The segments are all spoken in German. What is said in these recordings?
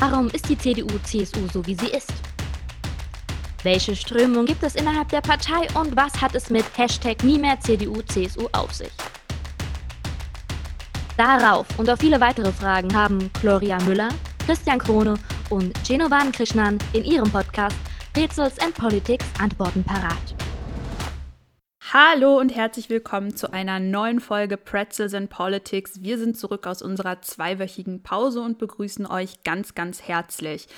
Warum ist die CDU-CSU so, wie sie ist? Welche Strömung gibt es innerhalb der Partei und was hat es mit Hashtag nie mehr CDU-CSU auf sich? Darauf und auf viele weitere Fragen haben Gloria Müller, Christian Krone und Genovan Krishnan in ihrem Podcast Rätsels and Politics Antworten parat. Hallo und herzlich willkommen zu einer neuen Folge Pretzels and Politics. Wir sind zurück aus unserer zweiwöchigen Pause und begrüßen euch ganz, ganz herzlich.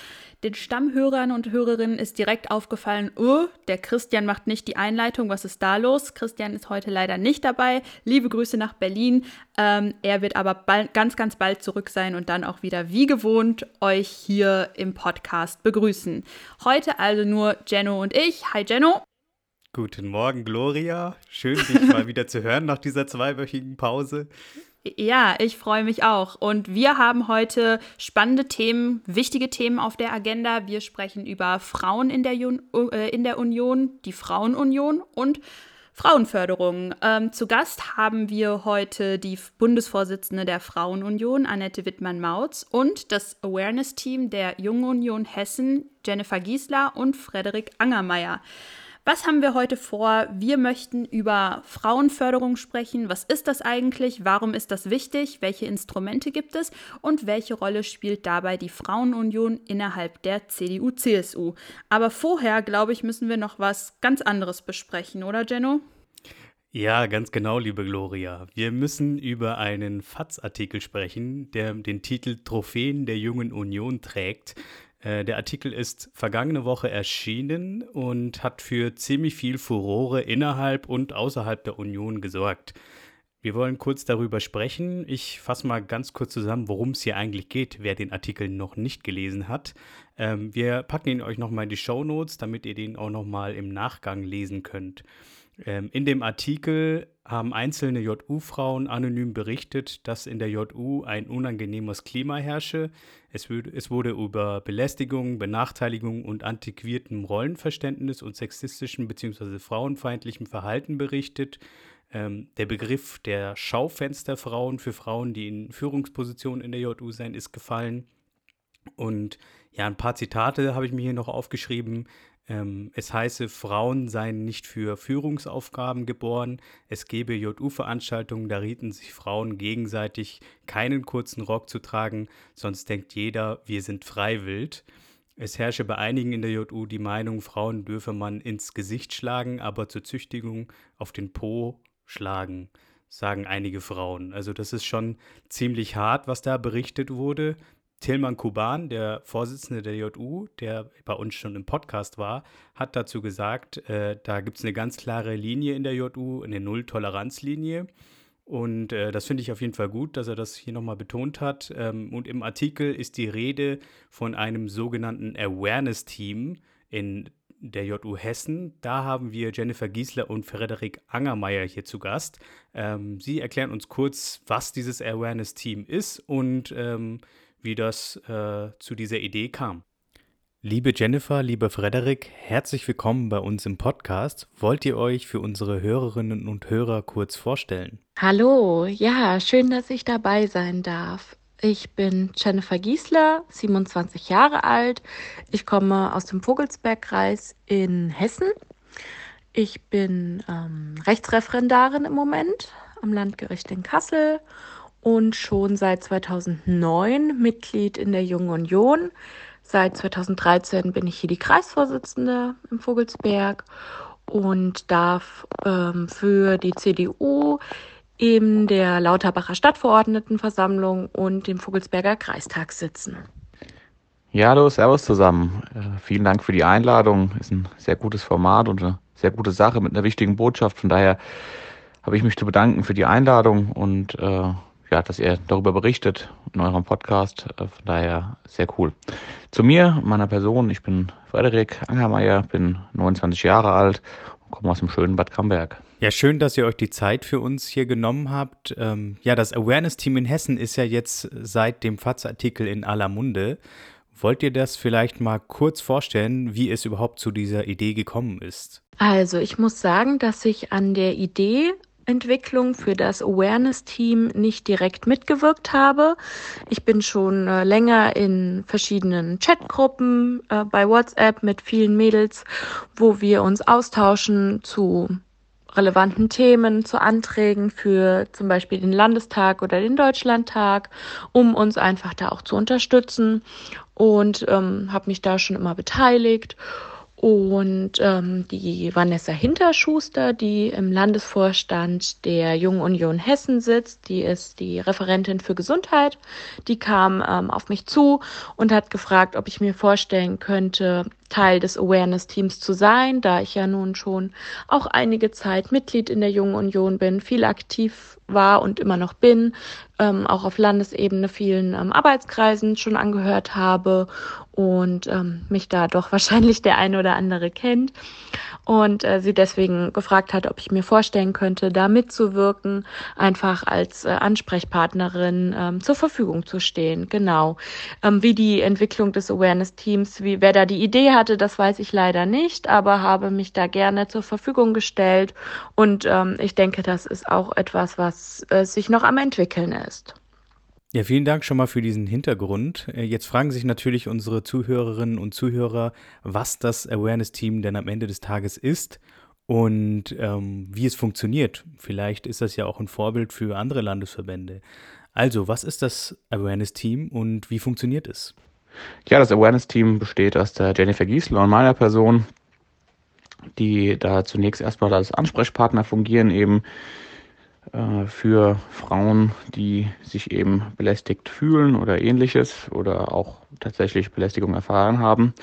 Den Stammhörern und Hörerinnen ist direkt aufgefallen, oh, der Christian macht nicht die Einleitung, was ist da los? Christian ist heute leider nicht dabei. Liebe Grüße nach Berlin. Ähm, er wird aber bald, ganz, ganz bald zurück sein und dann auch wieder wie gewohnt euch hier im Podcast begrüßen. Heute also nur Jenno und ich. Hi Jenno. Guten Morgen, Gloria. Schön, dich mal wieder zu hören nach dieser zweiwöchigen Pause. Ja, ich freue mich auch. Und wir haben heute spannende Themen, wichtige Themen auf der Agenda. Wir sprechen über Frauen in der, Jun äh, in der Union, die Frauenunion und Frauenförderung. Ähm, zu Gast haben wir heute die Bundesvorsitzende der Frauenunion, Annette Wittmann-Mautz, und das Awareness-Team der Jungen Union Hessen, Jennifer Giesler und Frederik Angermeier. Was haben wir heute vor? Wir möchten über Frauenförderung sprechen. Was ist das eigentlich? Warum ist das wichtig? Welche Instrumente gibt es? Und welche Rolle spielt dabei die Frauenunion innerhalb der CDU-CSU? Aber vorher, glaube ich, müssen wir noch was ganz anderes besprechen, oder Jenno? Ja, ganz genau, liebe Gloria. Wir müssen über einen FATS-Artikel sprechen, der den Titel Trophäen der Jungen Union trägt. Äh, der Artikel ist vergangene Woche erschienen und hat für ziemlich viel Furore innerhalb und außerhalb der Union gesorgt. Wir wollen kurz darüber sprechen. Ich fasse mal ganz kurz zusammen, worum es hier eigentlich geht, wer den Artikel noch nicht gelesen hat. Ähm, wir packen ihn euch nochmal in die Show Notes, damit ihr den auch nochmal im Nachgang lesen könnt. Ähm, in dem Artikel haben einzelne JU-Frauen anonym berichtet, dass in der JU ein unangenehmes Klima herrsche. Es, es wurde über Belästigung, Benachteiligung und antiquiertem Rollenverständnis und sexistischem bzw. frauenfeindlichem Verhalten berichtet. Ähm, der Begriff der Schaufensterfrauen für Frauen, die in Führungspositionen in der JU sein, ist gefallen. Und ja, ein paar Zitate habe ich mir hier noch aufgeschrieben. Ähm, es heiße, Frauen seien nicht für Führungsaufgaben geboren. Es gebe JU-Veranstaltungen, da rieten sich Frauen gegenseitig, keinen kurzen Rock zu tragen, sonst denkt jeder, wir sind freiwillig. Es herrsche bei einigen in der JU die Meinung, Frauen dürfe man ins Gesicht schlagen, aber zur Züchtigung auf den Po schlagen, sagen einige Frauen. Also das ist schon ziemlich hart, was da berichtet wurde. Tilman Kuban, der Vorsitzende der JU, der bei uns schon im Podcast war, hat dazu gesagt, äh, da gibt es eine ganz klare Linie in der JU, eine Null-Toleranz-Linie. Und äh, das finde ich auf jeden Fall gut, dass er das hier nochmal betont hat. Ähm, und im Artikel ist die Rede von einem sogenannten Awareness-Team in der JU Hessen. Da haben wir Jennifer Giesler und Frederik Angermeier hier zu Gast. Ähm, sie erklären uns kurz, was dieses Awareness-Team ist und ähm, wie das äh, zu dieser Idee kam. Liebe Jennifer, lieber Frederik, herzlich willkommen bei uns im Podcast. Wollt ihr euch für unsere Hörerinnen und Hörer kurz vorstellen? Hallo, ja, schön, dass ich dabei sein darf. Ich bin Jennifer Giesler, 27 Jahre alt. Ich komme aus dem Vogelsbergkreis in Hessen. Ich bin ähm, Rechtsreferendarin im Moment am Landgericht in Kassel und schon seit 2009 Mitglied in der Jungen Union. Seit 2013 bin ich hier die Kreisvorsitzende im Vogelsberg und darf ähm, für die CDU in der Lauterbacher Stadtverordnetenversammlung und dem Vogelsberger Kreistag sitzen. Ja, hallo, Servus zusammen. Äh, vielen Dank für die Einladung. Ist ein sehr gutes Format und eine sehr gute Sache mit einer wichtigen Botschaft. Von daher habe ich mich zu bedanken für die Einladung und äh, ja, dass ihr darüber berichtet in eurem Podcast. Äh, von daher sehr cool. Zu mir, meiner Person, ich bin Frederik Angermeier, bin 29 Jahre alt und komme aus dem schönen Bad Camberg. Ja, schön, dass ihr euch die Zeit für uns hier genommen habt. Ähm, ja, das Awareness-Team in Hessen ist ja jetzt seit dem FATS-Artikel in aller Munde. Wollt ihr das vielleicht mal kurz vorstellen, wie es überhaupt zu dieser Idee gekommen ist? Also, ich muss sagen, dass ich an der Idee Entwicklung für das Awareness-Team nicht direkt mitgewirkt habe. Ich bin schon äh, länger in verschiedenen Chatgruppen äh, bei WhatsApp mit vielen Mädels, wo wir uns austauschen zu relevanten Themen, zu Anträgen für zum Beispiel den Landestag oder den Deutschlandtag, um uns einfach da auch zu unterstützen und ähm, habe mich da schon immer beteiligt und ähm, die Vanessa Hinterschuster, die im Landesvorstand der Jungen Union Hessen sitzt, die ist die Referentin für Gesundheit, die kam ähm, auf mich zu und hat gefragt, ob ich mir vorstellen könnte, Teil des Awareness-Teams zu sein, da ich ja nun schon auch einige Zeit Mitglied in der Jungen Union bin, viel aktiv war und immer noch bin, ähm, auch auf Landesebene vielen ähm, Arbeitskreisen schon angehört habe und ähm, mich da doch wahrscheinlich der eine oder andere kennt und äh, sie deswegen gefragt hat, ob ich mir vorstellen könnte, da mitzuwirken, einfach als äh, Ansprechpartnerin ähm, zur Verfügung zu stehen. Genau. Ähm, wie die Entwicklung des Awareness-Teams, wie wer da die Idee hatte, das weiß ich leider nicht, aber habe mich da gerne zur Verfügung gestellt und ähm, ich denke, das ist auch etwas, was äh, sich noch am entwickeln ist. Ja, vielen Dank schon mal für diesen Hintergrund. Äh, jetzt fragen sich natürlich unsere Zuhörerinnen und Zuhörer, was das Awareness-Team denn am Ende des Tages ist und ähm, wie es funktioniert. Vielleicht ist das ja auch ein Vorbild für andere Landesverbände. Also, was ist das Awareness-Team und wie funktioniert es? Ja, das Awareness-Team besteht aus der Jennifer Giesler und meiner Person, die da zunächst erstmal als Ansprechpartner fungieren, eben äh, für Frauen, die sich eben belästigt fühlen oder ähnliches oder auch tatsächlich Belästigung erfahren haben.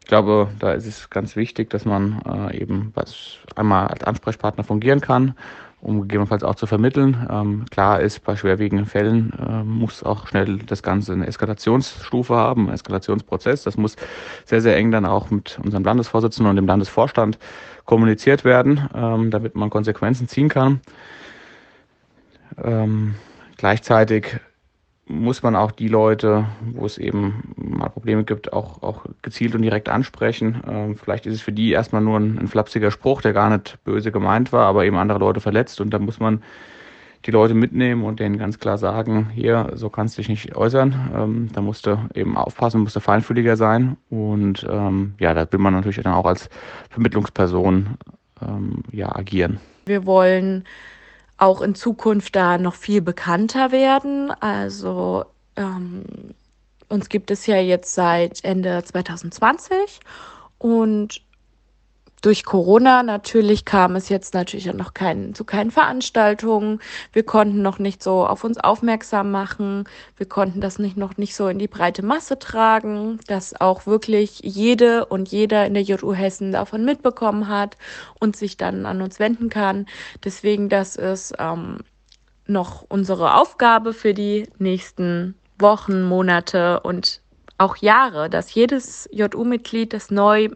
Ich glaube, da ist es ganz wichtig, dass man äh, eben was einmal als Ansprechpartner fungieren kann, um gegebenenfalls auch zu vermitteln. Ähm, klar ist, bei schwerwiegenden Fällen äh, muss auch schnell das Ganze eine Eskalationsstufe haben, einen Eskalationsprozess. Das muss sehr, sehr eng dann auch mit unserem Landesvorsitzenden und dem Landesvorstand kommuniziert werden, ähm, damit man Konsequenzen ziehen kann. Ähm, gleichzeitig muss man auch die Leute, wo es eben mal Probleme gibt, auch, auch gezielt und direkt ansprechen. Ähm, vielleicht ist es für die erstmal nur ein, ein flapsiger Spruch, der gar nicht böse gemeint war, aber eben andere Leute verletzt. Und da muss man die Leute mitnehmen und denen ganz klar sagen, hier, so kannst du dich nicht äußern. Ähm, da musst du eben aufpassen, musst du feinfühliger sein. Und ähm, ja, da will man natürlich dann auch als Vermittlungsperson ähm, ja, agieren. Wir wollen auch in Zukunft da noch viel bekannter werden. Also ähm, uns gibt es ja jetzt seit Ende 2020 und durch Corona natürlich kam es jetzt natürlich noch kein, zu keinen Veranstaltungen. Wir konnten noch nicht so auf uns aufmerksam machen. Wir konnten das nicht noch nicht so in die breite Masse tragen, dass auch wirklich jede und jeder in der JU Hessen davon mitbekommen hat und sich dann an uns wenden kann. Deswegen, das ist ähm, noch unsere Aufgabe für die nächsten Wochen, Monate und auch Jahre, dass jedes JU-Mitglied, das neu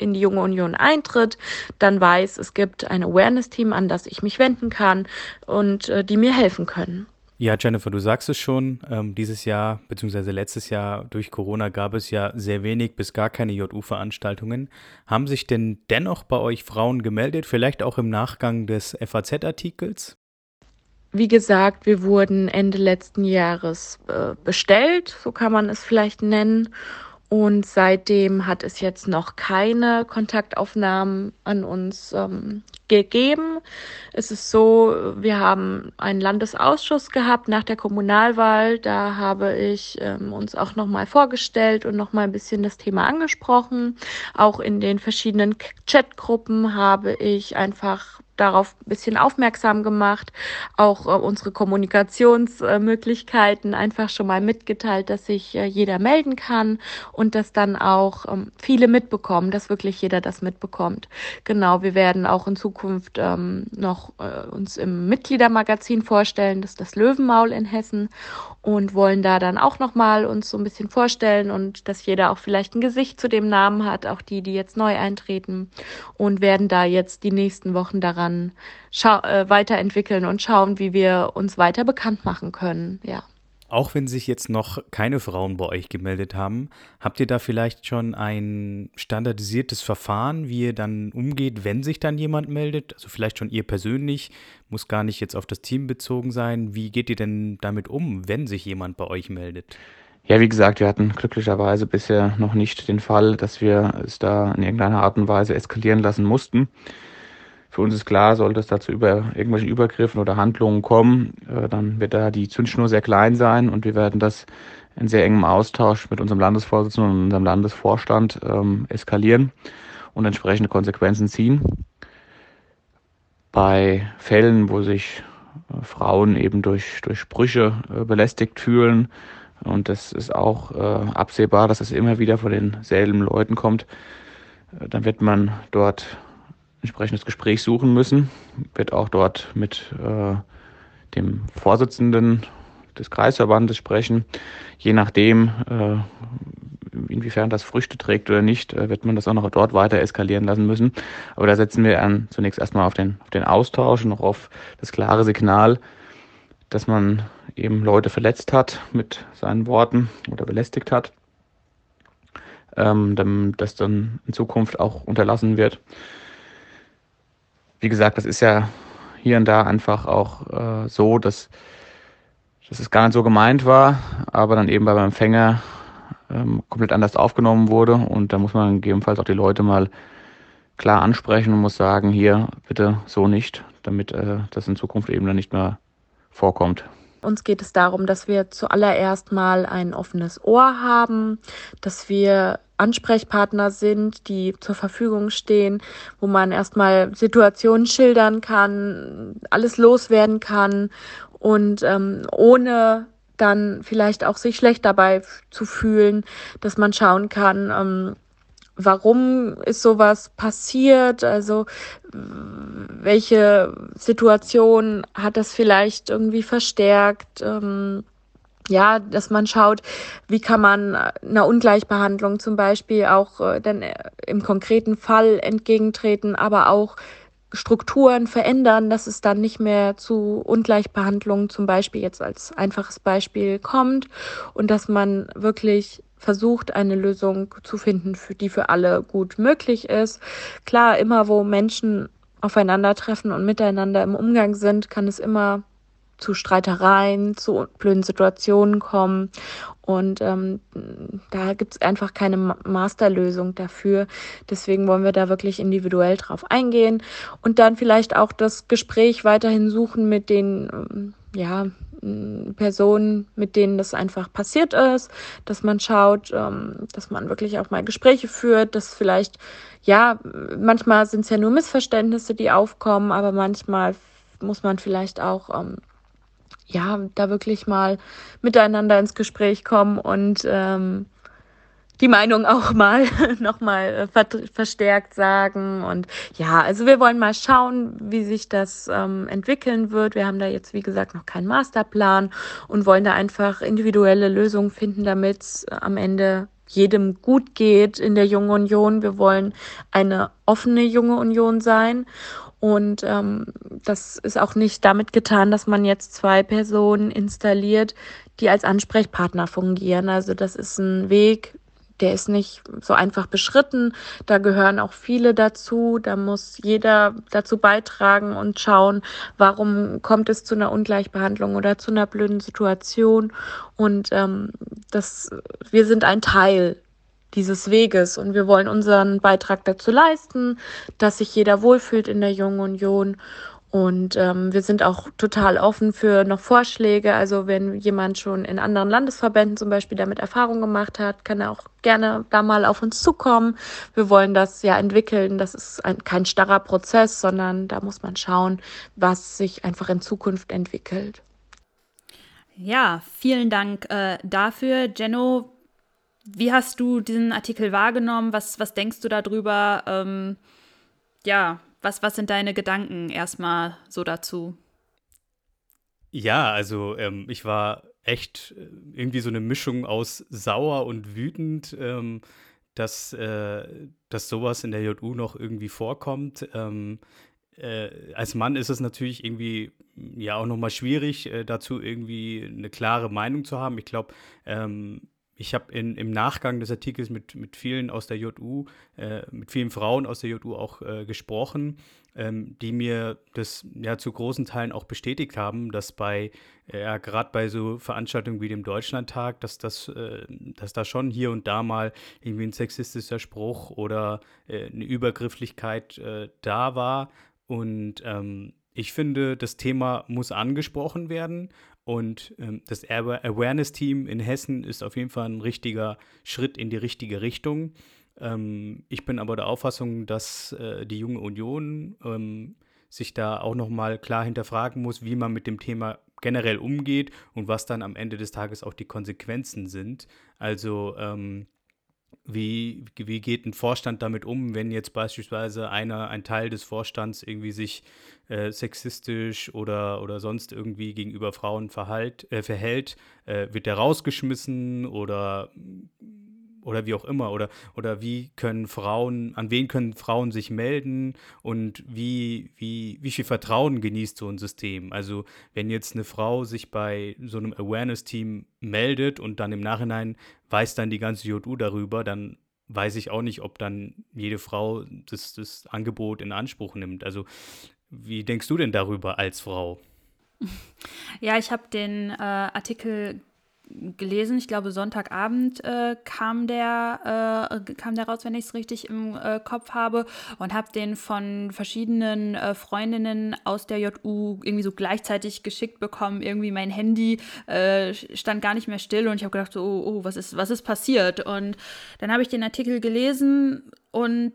in die Junge Union eintritt, dann weiß, es gibt ein Awareness-Team, an das ich mich wenden kann und äh, die mir helfen können. Ja, Jennifer, du sagst es schon, ähm, dieses Jahr bzw. letztes Jahr durch Corona gab es ja sehr wenig bis gar keine JU-Veranstaltungen. Haben sich denn dennoch bei euch Frauen gemeldet, vielleicht auch im Nachgang des FAZ-Artikels? Wie gesagt, wir wurden Ende letzten Jahres äh, bestellt, so kann man es vielleicht nennen. Und seitdem hat es jetzt noch keine Kontaktaufnahmen an uns ähm, gegeben. Es ist so, wir haben einen Landesausschuss gehabt nach der Kommunalwahl. Da habe ich ähm, uns auch nochmal vorgestellt und nochmal ein bisschen das Thema angesprochen. Auch in den verschiedenen Chatgruppen habe ich einfach darauf ein bisschen aufmerksam gemacht, auch äh, unsere Kommunikationsmöglichkeiten einfach schon mal mitgeteilt, dass sich äh, jeder melden kann und dass dann auch ähm, viele mitbekommen, dass wirklich jeder das mitbekommt. Genau, wir werden auch in Zukunft ähm, noch äh, uns im Mitgliedermagazin vorstellen, das ist das Löwenmaul in Hessen und wollen da dann auch noch mal uns so ein bisschen vorstellen und dass jeder auch vielleicht ein Gesicht zu dem Namen hat, auch die, die jetzt neu eintreten und werden da jetzt die nächsten Wochen daran daran äh, weiterentwickeln und schauen, wie wir uns weiter bekannt machen können. Ja. Auch wenn sich jetzt noch keine Frauen bei euch gemeldet haben, habt ihr da vielleicht schon ein standardisiertes Verfahren, wie ihr dann umgeht, wenn sich dann jemand meldet? Also vielleicht schon ihr persönlich, muss gar nicht jetzt auf das Team bezogen sein. Wie geht ihr denn damit um, wenn sich jemand bei euch meldet? Ja, wie gesagt, wir hatten glücklicherweise bisher noch nicht den Fall, dass wir es da in irgendeiner Art und Weise eskalieren lassen mussten. Für uns ist klar, sollte es dazu über irgendwelchen Übergriffen oder Handlungen kommen, äh, dann wird da die Zündschnur sehr klein sein und wir werden das in sehr engem Austausch mit unserem Landesvorsitzenden und unserem Landesvorstand ähm, eskalieren und entsprechende Konsequenzen ziehen. Bei Fällen, wo sich äh, Frauen eben durch, durch Sprüche äh, belästigt fühlen, und das ist auch äh, absehbar, dass es immer wieder von denselben Leuten kommt, dann wird man dort entsprechendes Gespräch suchen müssen, wird auch dort mit äh, dem Vorsitzenden des Kreisverbandes sprechen. Je nachdem, äh, inwiefern das Früchte trägt oder nicht, äh, wird man das auch noch dort weiter eskalieren lassen müssen. Aber da setzen wir an, zunächst erstmal auf den, auf den Austausch und auch auf das klare Signal, dass man eben Leute verletzt hat mit seinen Worten oder belästigt hat, ähm, das dann in Zukunft auch unterlassen wird wie gesagt, das ist ja hier und da einfach auch äh, so, dass, dass es gar nicht so gemeint war, aber dann eben beim Empfänger ähm, komplett anders aufgenommen wurde. Und da muss man gegebenenfalls auch die Leute mal klar ansprechen und muss sagen, hier bitte so nicht, damit äh, das in Zukunft eben dann nicht mehr vorkommt. Uns geht es darum, dass wir zuallererst mal ein offenes Ohr haben, dass wir Ansprechpartner sind, die zur Verfügung stehen, wo man erstmal Situationen schildern kann, alles loswerden kann und ähm, ohne dann vielleicht auch sich schlecht dabei zu fühlen, dass man schauen kann, ähm, warum ist sowas passiert? Also welche Situation hat das vielleicht irgendwie verstärkt? Ähm, ja, dass man schaut, wie kann man einer Ungleichbehandlung zum Beispiel auch äh, dann äh, im konkreten Fall entgegentreten, aber auch Strukturen verändern, dass es dann nicht mehr zu Ungleichbehandlungen zum Beispiel jetzt als einfaches Beispiel kommt und dass man wirklich versucht, eine Lösung zu finden, für die für alle gut möglich ist. Klar, immer wo Menschen aufeinandertreffen und miteinander im Umgang sind, kann es immer zu Streitereien, zu blöden Situationen kommen. Und ähm, da gibt's einfach keine Masterlösung dafür. Deswegen wollen wir da wirklich individuell drauf eingehen und dann vielleicht auch das Gespräch weiterhin suchen mit den ähm, ja, Personen, mit denen das einfach passiert ist, dass man schaut, ähm, dass man wirklich auch mal Gespräche führt, dass vielleicht, ja, manchmal sind es ja nur Missverständnisse, die aufkommen, aber manchmal muss man vielleicht auch, ähm, ja, da wirklich mal miteinander ins Gespräch kommen und ähm, die Meinung auch mal nochmal äh, verstärkt sagen. Und ja, also wir wollen mal schauen, wie sich das ähm, entwickeln wird. Wir haben da jetzt, wie gesagt, noch keinen Masterplan und wollen da einfach individuelle Lösungen finden, damit es am Ende jedem gut geht in der Jungen Union. Wir wollen eine offene junge Union sein. Und ähm, das ist auch nicht damit getan, dass man jetzt zwei Personen installiert, die als Ansprechpartner fungieren. Also das ist ein Weg, der ist nicht so einfach beschritten. Da gehören auch viele dazu. Da muss jeder dazu beitragen und schauen, warum kommt es zu einer Ungleichbehandlung oder zu einer blöden Situation. Und ähm, das, wir sind ein Teil dieses Weges und wir wollen unseren Beitrag dazu leisten, dass sich jeder wohlfühlt in der Jungen Union und ähm, wir sind auch total offen für noch Vorschläge. Also wenn jemand schon in anderen Landesverbänden zum Beispiel damit Erfahrung gemacht hat, kann er auch gerne da mal auf uns zukommen. Wir wollen das ja entwickeln. Das ist ein, kein starrer Prozess, sondern da muss man schauen, was sich einfach in Zukunft entwickelt. Ja, vielen Dank äh, dafür, Jenno. Wie hast du diesen Artikel wahrgenommen? Was, was denkst du darüber? Ähm, ja, was, was sind deine Gedanken erstmal so dazu? Ja, also ähm, ich war echt äh, irgendwie so eine Mischung aus sauer und wütend, ähm, dass, äh, dass sowas in der JU noch irgendwie vorkommt. Ähm, äh, als Mann ist es natürlich irgendwie ja auch nochmal schwierig, äh, dazu irgendwie eine klare Meinung zu haben. Ich glaube, ähm, ich habe im Nachgang des Artikels mit, mit vielen aus der JU, äh, mit vielen Frauen aus der JU auch äh, gesprochen, ähm, die mir das ja zu großen Teilen auch bestätigt haben, dass bei, äh, gerade bei so Veranstaltungen wie dem Deutschlandtag, dass das, äh, dass da schon hier und da mal irgendwie ein sexistischer Spruch oder äh, eine Übergrifflichkeit äh, da war. Und ähm, ich finde, das Thema muss angesprochen werden und ähm, das Awareness-Team in Hessen ist auf jeden Fall ein richtiger Schritt in die richtige Richtung. Ähm, ich bin aber der Auffassung, dass äh, die junge Union ähm, sich da auch nochmal klar hinterfragen muss, wie man mit dem Thema generell umgeht und was dann am Ende des Tages auch die Konsequenzen sind. Also ähm, wie, wie geht ein Vorstand damit um, wenn jetzt beispielsweise einer, ein Teil des Vorstands irgendwie sich äh, sexistisch oder, oder sonst irgendwie gegenüber Frauen verhalt, äh, verhält? Äh, wird der rausgeschmissen oder oder wie auch immer oder oder wie können Frauen an wen können Frauen sich melden und wie wie wie viel Vertrauen genießt so ein System? Also wenn jetzt eine Frau sich bei so einem Awareness Team meldet und dann im Nachhinein weiß dann die ganze JU darüber dann weiß ich auch nicht ob dann jede Frau das das Angebot in Anspruch nimmt. Also wie denkst du denn darüber als Frau? Ja, ich habe den äh, Artikel gelesen. Ich glaube, Sonntagabend äh, kam, der, äh, kam der raus, wenn ich es richtig im äh, Kopf habe. Und habe den von verschiedenen äh, Freundinnen aus der JU irgendwie so gleichzeitig geschickt bekommen. Irgendwie mein Handy äh, stand gar nicht mehr still und ich habe gedacht, so, oh, oh, was ist, was ist passiert? Und dann habe ich den Artikel gelesen und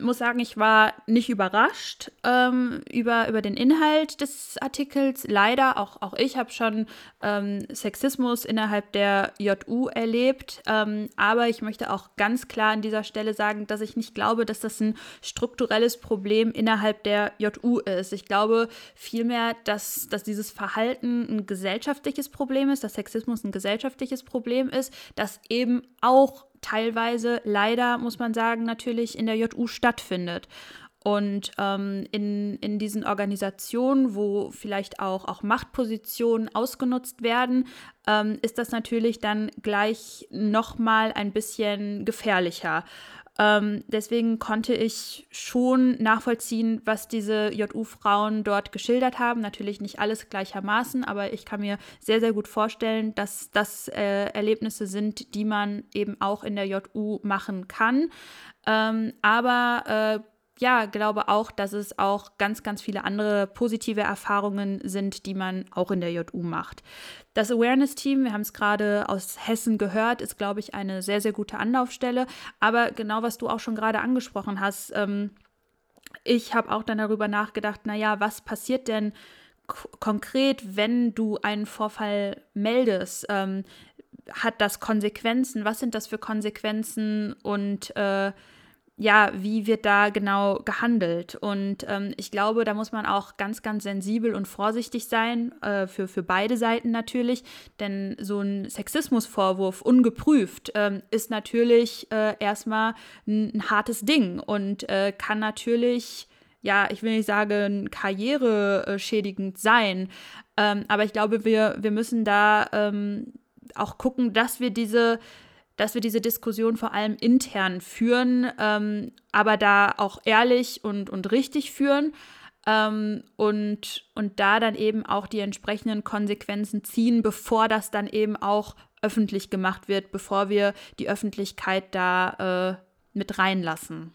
muss sagen, ich war nicht überrascht ähm, über, über den Inhalt des Artikels. Leider, auch, auch ich habe schon ähm, Sexismus innerhalb der JU erlebt. Ähm, aber ich möchte auch ganz klar an dieser Stelle sagen, dass ich nicht glaube, dass das ein strukturelles Problem innerhalb der JU ist. Ich glaube vielmehr, dass, dass dieses Verhalten ein gesellschaftliches Problem ist, dass Sexismus ein gesellschaftliches Problem ist, das eben auch teilweise leider, muss man sagen, natürlich in der JU stattfindet. Und ähm, in, in diesen Organisationen, wo vielleicht auch, auch Machtpositionen ausgenutzt werden, ähm, ist das natürlich dann gleich nochmal ein bisschen gefährlicher. Ähm, deswegen konnte ich schon nachvollziehen, was diese JU-Frauen dort geschildert haben. Natürlich nicht alles gleichermaßen, aber ich kann mir sehr, sehr gut vorstellen, dass das äh, Erlebnisse sind, die man eben auch in der JU machen kann. Ähm, aber äh, ja, glaube auch, dass es auch ganz, ganz viele andere positive Erfahrungen sind, die man auch in der JU macht. Das Awareness-Team, wir haben es gerade aus Hessen gehört, ist, glaube ich, eine sehr, sehr gute Anlaufstelle. Aber genau, was du auch schon gerade angesprochen hast, ähm, ich habe auch dann darüber nachgedacht, naja, was passiert denn konkret, wenn du einen Vorfall meldest? Ähm, hat das Konsequenzen? Was sind das für Konsequenzen? Und äh, ja, wie wird da genau gehandelt? Und ähm, ich glaube, da muss man auch ganz, ganz sensibel und vorsichtig sein, äh, für, für beide Seiten natürlich, denn so ein Sexismusvorwurf ungeprüft ähm, ist natürlich äh, erstmal ein, ein, hartes Ding und äh, kann natürlich, ja, ich will nicht sagen, karriereschädigend sein, ähm, aber ich glaube, wir, wir müssen da ähm, auch gucken, dass wir diese dass wir diese Diskussion vor allem intern führen, ähm, aber da auch ehrlich und, und richtig führen ähm, und, und da dann eben auch die entsprechenden Konsequenzen ziehen, bevor das dann eben auch öffentlich gemacht wird, bevor wir die Öffentlichkeit da äh, mit reinlassen.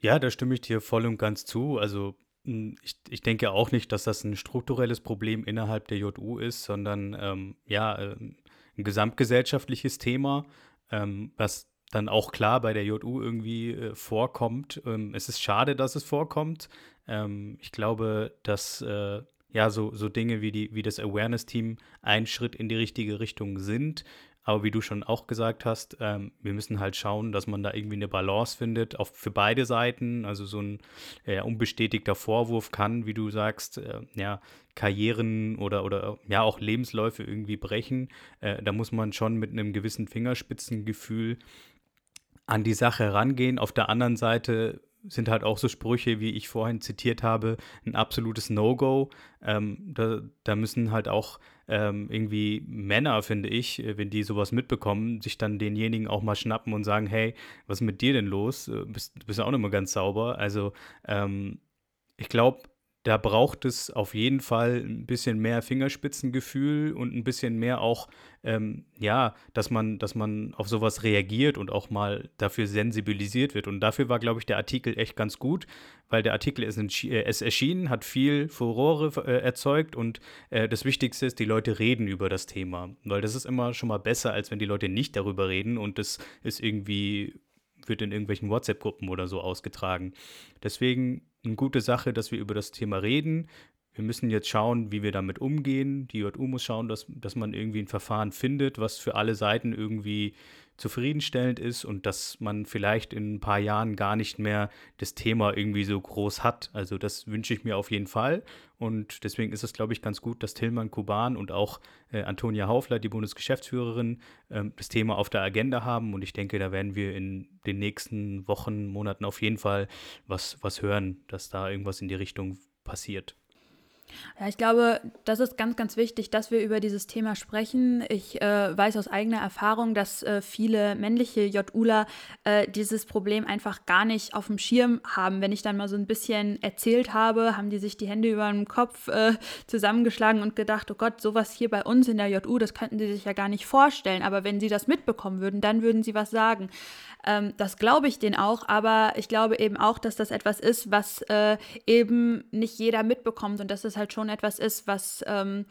Ja, da stimme ich dir voll und ganz zu. Also hm, ich, ich denke auch nicht, dass das ein strukturelles Problem innerhalb der JU ist, sondern ähm, ja, ähm, ein gesamtgesellschaftliches Thema, ähm, was dann auch klar bei der JU irgendwie äh, vorkommt. Ähm, es ist schade, dass es vorkommt. Ähm, ich glaube, dass äh, ja so, so Dinge wie, die, wie das Awareness-Team ein Schritt in die richtige Richtung sind. Aber wie du schon auch gesagt hast, ähm, wir müssen halt schauen, dass man da irgendwie eine Balance findet, auch für beide Seiten. Also so ein äh, unbestätigter Vorwurf kann, wie du sagst, äh, ja, Karrieren oder, oder ja auch Lebensläufe irgendwie brechen. Äh, da muss man schon mit einem gewissen Fingerspitzengefühl an die Sache rangehen. Auf der anderen Seite sind halt auch so Sprüche, wie ich vorhin zitiert habe, ein absolutes No-Go. Ähm, da, da, müssen halt auch ähm, irgendwie Männer, finde ich, wenn die sowas mitbekommen, sich dann denjenigen auch mal schnappen und sagen, hey, was ist mit dir denn los? Äh, bist, bist du auch nicht mehr ganz sauber? Also ähm, ich glaube, da braucht es auf jeden Fall ein bisschen mehr Fingerspitzengefühl und ein bisschen mehr auch, ähm, ja, dass man, dass man auf sowas reagiert und auch mal dafür sensibilisiert wird. Und dafür war, glaube ich, der Artikel echt ganz gut, weil der Artikel ist, äh, ist erschienen, hat viel Furore äh, erzeugt und äh, das Wichtigste ist, die Leute reden über das Thema. Weil das ist immer schon mal besser, als wenn die Leute nicht darüber reden und das ist irgendwie wird in irgendwelchen WhatsApp-Gruppen oder so ausgetragen. Deswegen eine gute Sache, dass wir über das Thema reden. Wir müssen jetzt schauen, wie wir damit umgehen. Die JU muss schauen, dass, dass man irgendwie ein Verfahren findet, was für alle Seiten irgendwie zufriedenstellend ist und dass man vielleicht in ein paar Jahren gar nicht mehr das Thema irgendwie so groß hat. Also das wünsche ich mir auf jeden Fall. Und deswegen ist es, glaube ich, ganz gut, dass Tillmann Kuban und auch äh, Antonia Haufler, die Bundesgeschäftsführerin, äh, das Thema auf der Agenda haben. Und ich denke, da werden wir in den nächsten Wochen, Monaten auf jeden Fall was, was hören, dass da irgendwas in die Richtung passiert. Ja, ich glaube, das ist ganz, ganz wichtig, dass wir über dieses Thema sprechen. Ich äh, weiß aus eigener Erfahrung, dass äh, viele männliche JUler äh, dieses Problem einfach gar nicht auf dem Schirm haben. Wenn ich dann mal so ein bisschen erzählt habe, haben die sich die Hände über den Kopf äh, zusammengeschlagen und gedacht, oh Gott, sowas hier bei uns in der JU, das könnten sie sich ja gar nicht vorstellen. Aber wenn sie das mitbekommen würden, dann würden sie was sagen. Ähm, das glaube ich denen auch, aber ich glaube eben auch, dass das etwas ist, was äh, eben nicht jeder mitbekommt und dass es halt schon etwas ist, was ähm,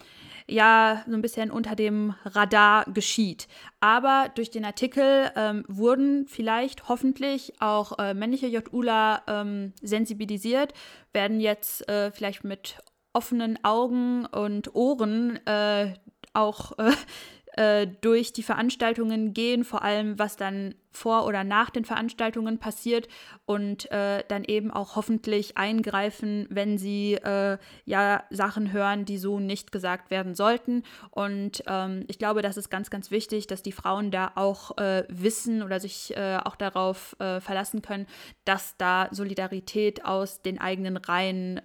ja so ein bisschen unter dem Radar geschieht. Aber durch den Artikel ähm, wurden vielleicht hoffentlich auch äh, männliche JUler ähm, sensibilisiert, werden jetzt äh, vielleicht mit offenen Augen und Ohren äh, auch äh, durch die Veranstaltungen gehen, vor allem was dann vor oder nach den Veranstaltungen passiert und äh, dann eben auch hoffentlich eingreifen, wenn sie äh, ja Sachen hören, die so nicht gesagt werden sollten. Und ähm, ich glaube, das ist ganz, ganz wichtig, dass die Frauen da auch äh, wissen oder sich äh, auch darauf äh, verlassen können, dass da Solidarität aus den eigenen Reihen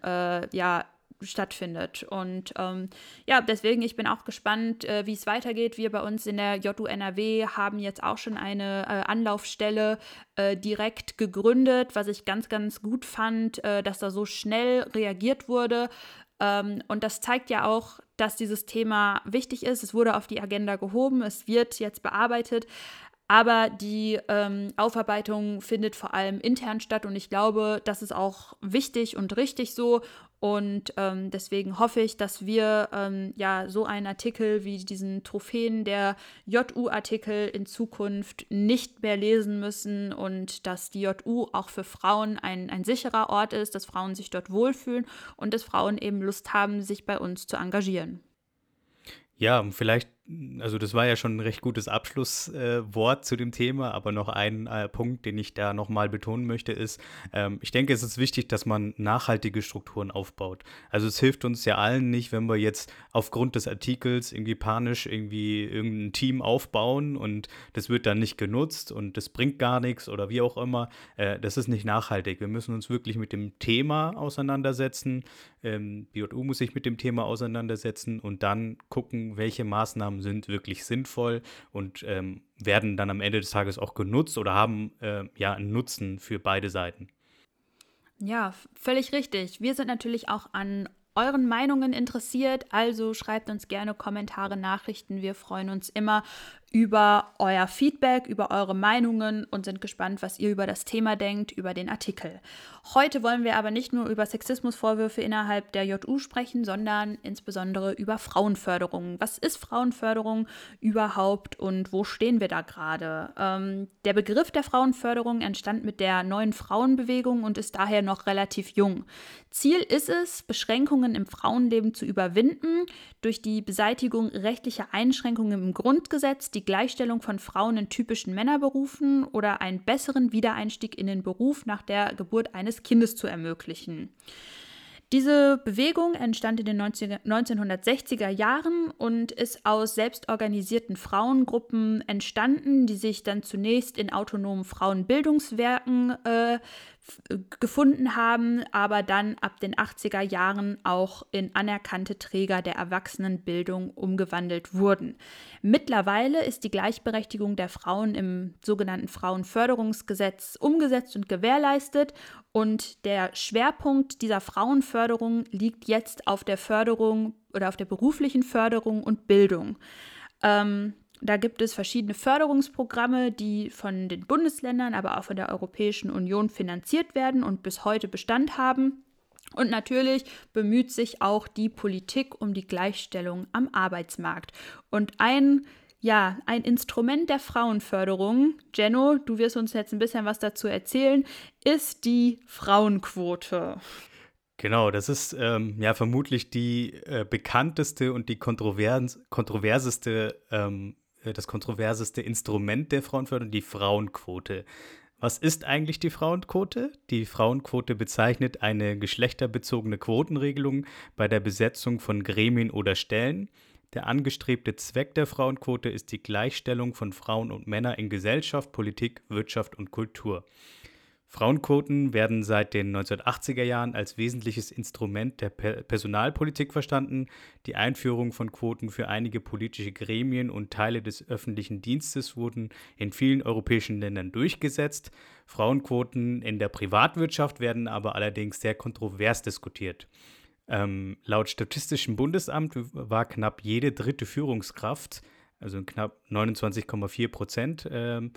ja stattfindet. Und ähm, ja, deswegen, ich bin auch gespannt, äh, wie es weitergeht. Wir bei uns in der JU NRW haben jetzt auch schon eine äh, Anlaufstelle äh, direkt gegründet, was ich ganz, ganz gut fand, äh, dass da so schnell reagiert wurde. Ähm, und das zeigt ja auch, dass dieses Thema wichtig ist. Es wurde auf die Agenda gehoben, es wird jetzt bearbeitet. Aber die ähm, Aufarbeitung findet vor allem intern statt und ich glaube, das ist auch wichtig und richtig so. Und ähm, deswegen hoffe ich, dass wir ähm, ja so einen Artikel wie diesen Trophäen der JU-Artikel in Zukunft nicht mehr lesen müssen und dass die JU auch für Frauen ein, ein sicherer Ort ist, dass Frauen sich dort wohlfühlen und dass Frauen eben Lust haben, sich bei uns zu engagieren. Ja, vielleicht also das war ja schon ein recht gutes Abschlusswort äh, zu dem Thema, aber noch ein äh, Punkt, den ich da nochmal betonen möchte, ist, ähm, ich denke, es ist wichtig, dass man nachhaltige Strukturen aufbaut. Also es hilft uns ja allen nicht, wenn wir jetzt aufgrund des Artikels irgendwie panisch irgendwie irgendein Team aufbauen und das wird dann nicht genutzt und das bringt gar nichts oder wie auch immer. Äh, das ist nicht nachhaltig. Wir müssen uns wirklich mit dem Thema auseinandersetzen. Ähm, BJU muss sich mit dem Thema auseinandersetzen und dann gucken, welche Maßnahmen Maßnahmen sind wirklich sinnvoll und ähm, werden dann am Ende des Tages auch genutzt oder haben äh, ja einen Nutzen für beide Seiten. Ja, völlig richtig. Wir sind natürlich auch an euren Meinungen interessiert, also schreibt uns gerne Kommentare, Nachrichten. Wir freuen uns immer über euer Feedback, über eure Meinungen und sind gespannt, was ihr über das Thema denkt, über den Artikel. Heute wollen wir aber nicht nur über Sexismusvorwürfe innerhalb der JU sprechen, sondern insbesondere über Frauenförderung. Was ist Frauenförderung überhaupt und wo stehen wir da gerade? Ähm, der Begriff der Frauenförderung entstand mit der neuen Frauenbewegung und ist daher noch relativ jung. Ziel ist es, Beschränkungen im Frauenleben zu überwinden durch die Beseitigung rechtlicher Einschränkungen im Grundgesetz, die Gleichstellung von Frauen in typischen Männerberufen oder einen besseren Wiedereinstieg in den Beruf nach der Geburt eines Kindes zu ermöglichen. Diese Bewegung entstand in den 1960er Jahren und ist aus selbstorganisierten Frauengruppen entstanden, die sich dann zunächst in autonomen Frauenbildungswerken äh, gefunden haben, aber dann ab den 80er Jahren auch in anerkannte Träger der Erwachsenenbildung umgewandelt wurden. Mittlerweile ist die Gleichberechtigung der Frauen im sogenannten Frauenförderungsgesetz umgesetzt und gewährleistet und der Schwerpunkt dieser Frauenförderung liegt jetzt auf der Förderung oder auf der beruflichen Förderung und Bildung. Ähm, da gibt es verschiedene Förderungsprogramme, die von den Bundesländern, aber auch von der Europäischen Union finanziert werden und bis heute Bestand haben. Und natürlich bemüht sich auch die Politik um die Gleichstellung am Arbeitsmarkt. Und ein ja, ein Instrument der Frauenförderung, Jenno, du wirst uns jetzt ein bisschen was dazu erzählen, ist die Frauenquote. Genau, das ist ähm, ja vermutlich die äh, bekannteste und die kontrovers kontroverseste ähm, äh, das kontroverseste Instrument der Frauenförderung, die Frauenquote. Was ist eigentlich die Frauenquote? Die Frauenquote bezeichnet eine geschlechterbezogene Quotenregelung bei der Besetzung von Gremien oder Stellen. Der angestrebte Zweck der Frauenquote ist die Gleichstellung von Frauen und Männern in Gesellschaft, Politik, Wirtschaft und Kultur. Frauenquoten werden seit den 1980er Jahren als wesentliches Instrument der Personalpolitik verstanden. Die Einführung von Quoten für einige politische Gremien und Teile des öffentlichen Dienstes wurden in vielen europäischen Ländern durchgesetzt. Frauenquoten in der Privatwirtschaft werden aber allerdings sehr kontrovers diskutiert. Ähm, laut Statistischem Bundesamt war knapp jede dritte Führungskraft, also knapp 29,4 Prozent, ähm,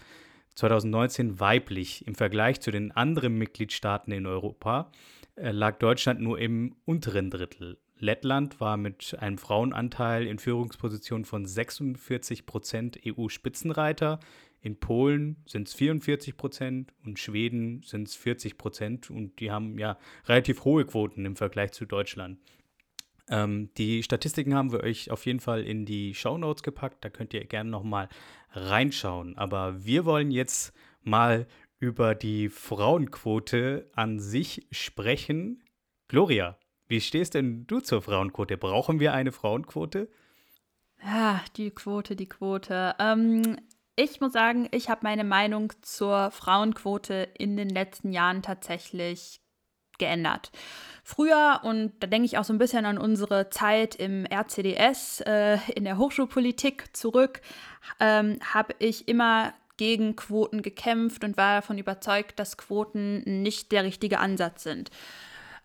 2019 weiblich. Im Vergleich zu den anderen Mitgliedstaaten in Europa äh, lag Deutschland nur im unteren Drittel. Lettland war mit einem Frauenanteil in Führungspositionen von 46 Prozent EU-Spitzenreiter. In Polen sind es 44 Prozent und Schweden sind es 40 Prozent und die haben ja relativ hohe Quoten im Vergleich zu Deutschland. Ähm, die Statistiken haben wir euch auf jeden Fall in die Show Notes gepackt. Da könnt ihr gerne nochmal reinschauen. Aber wir wollen jetzt mal über die Frauenquote an sich sprechen. Gloria, wie stehst denn du zur Frauenquote? Brauchen wir eine Frauenquote? Ja, die Quote, die Quote. Ähm, ich muss sagen, ich habe meine Meinung zur Frauenquote in den letzten Jahren tatsächlich geändert. Früher, und da denke ich auch so ein bisschen an unsere Zeit im RCDS, äh, in der Hochschulpolitik zurück, ähm, habe ich immer gegen Quoten gekämpft und war davon überzeugt, dass Quoten nicht der richtige Ansatz sind.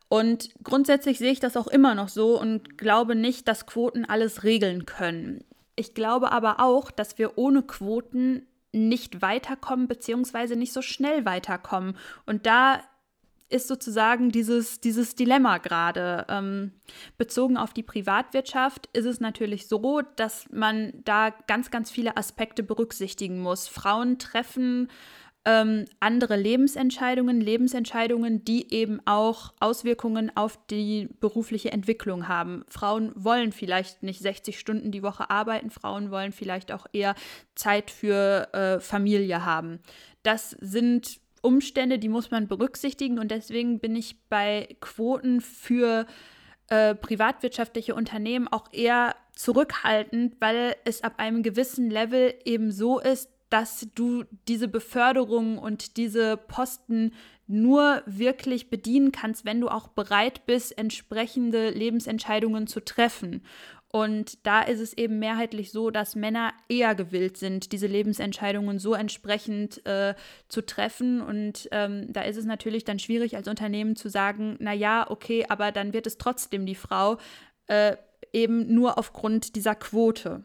Und grundsätzlich sehe ich das auch immer noch so und glaube nicht, dass Quoten alles regeln können. Ich glaube aber auch, dass wir ohne Quoten nicht weiterkommen, beziehungsweise nicht so schnell weiterkommen. Und da ist sozusagen dieses, dieses Dilemma gerade. Ähm, bezogen auf die Privatwirtschaft ist es natürlich so, dass man da ganz, ganz viele Aspekte berücksichtigen muss. Frauen treffen ähm, andere Lebensentscheidungen, Lebensentscheidungen, die eben auch Auswirkungen auf die berufliche Entwicklung haben. Frauen wollen vielleicht nicht 60 Stunden die Woche arbeiten, Frauen wollen vielleicht auch eher Zeit für äh, Familie haben. Das sind Umstände, die muss man berücksichtigen und deswegen bin ich bei Quoten für äh, privatwirtschaftliche Unternehmen auch eher zurückhaltend, weil es ab einem gewissen Level eben so ist, dass du diese Beförderung und diese Posten nur wirklich bedienen kannst, wenn du auch bereit bist, entsprechende Lebensentscheidungen zu treffen. Und da ist es eben mehrheitlich so, dass Männer eher gewillt sind, diese Lebensentscheidungen so entsprechend äh, zu treffen. Und ähm, da ist es natürlich dann schwierig als Unternehmen zu sagen, na ja, okay, aber dann wird es trotzdem die Frau, äh, eben nur aufgrund dieser Quote.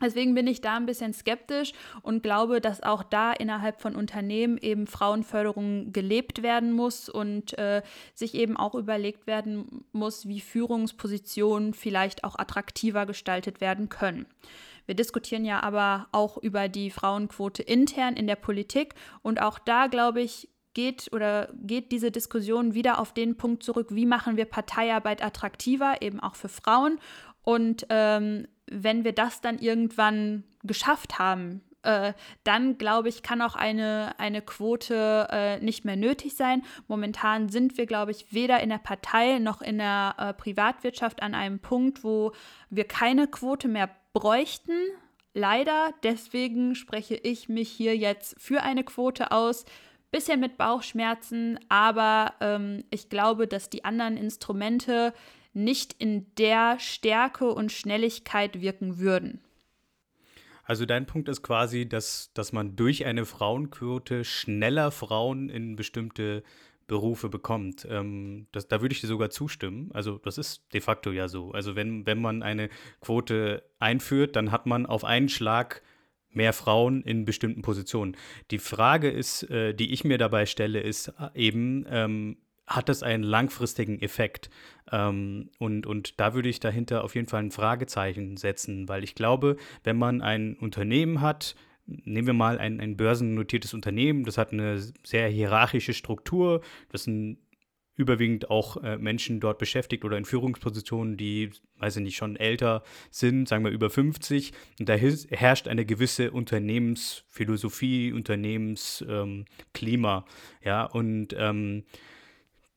Deswegen bin ich da ein bisschen skeptisch und glaube, dass auch da innerhalb von Unternehmen eben Frauenförderung gelebt werden muss und äh, sich eben auch überlegt werden muss, wie Führungspositionen vielleicht auch attraktiver gestaltet werden können. Wir diskutieren ja aber auch über die Frauenquote intern in der Politik und auch da, glaube ich, geht oder geht diese Diskussion wieder auf den Punkt zurück, wie machen wir Parteiarbeit attraktiver, eben auch für Frauen und ähm, wenn wir das dann irgendwann geschafft haben, äh, dann glaube ich, kann auch eine, eine Quote äh, nicht mehr nötig sein. Momentan sind wir, glaube ich, weder in der Partei noch in der äh, Privatwirtschaft an einem Punkt, wo wir keine Quote mehr bräuchten. Leider, deswegen spreche ich mich hier jetzt für eine Quote aus. bisschen mit Bauchschmerzen, aber ähm, ich glaube, dass die anderen Instrumente nicht in der Stärke und Schnelligkeit wirken würden. Also dein Punkt ist quasi, dass, dass man durch eine Frauenquote schneller Frauen in bestimmte Berufe bekommt. Ähm, das, da würde ich dir sogar zustimmen. Also das ist de facto ja so. Also wenn, wenn man eine Quote einführt, dann hat man auf einen Schlag mehr Frauen in bestimmten Positionen. Die Frage ist, äh, die ich mir dabei stelle, ist äh, eben, ähm, hat das einen langfristigen Effekt? Ähm, und, und da würde ich dahinter auf jeden Fall ein Fragezeichen setzen, weil ich glaube, wenn man ein Unternehmen hat, nehmen wir mal ein, ein börsennotiertes Unternehmen, das hat eine sehr hierarchische Struktur, das sind überwiegend auch äh, Menschen dort beschäftigt oder in Führungspositionen, die, weiß ich nicht, schon älter sind, sagen wir über 50. Und da herrscht eine gewisse Unternehmensphilosophie, Unternehmensklima. Ähm, ja, und ähm,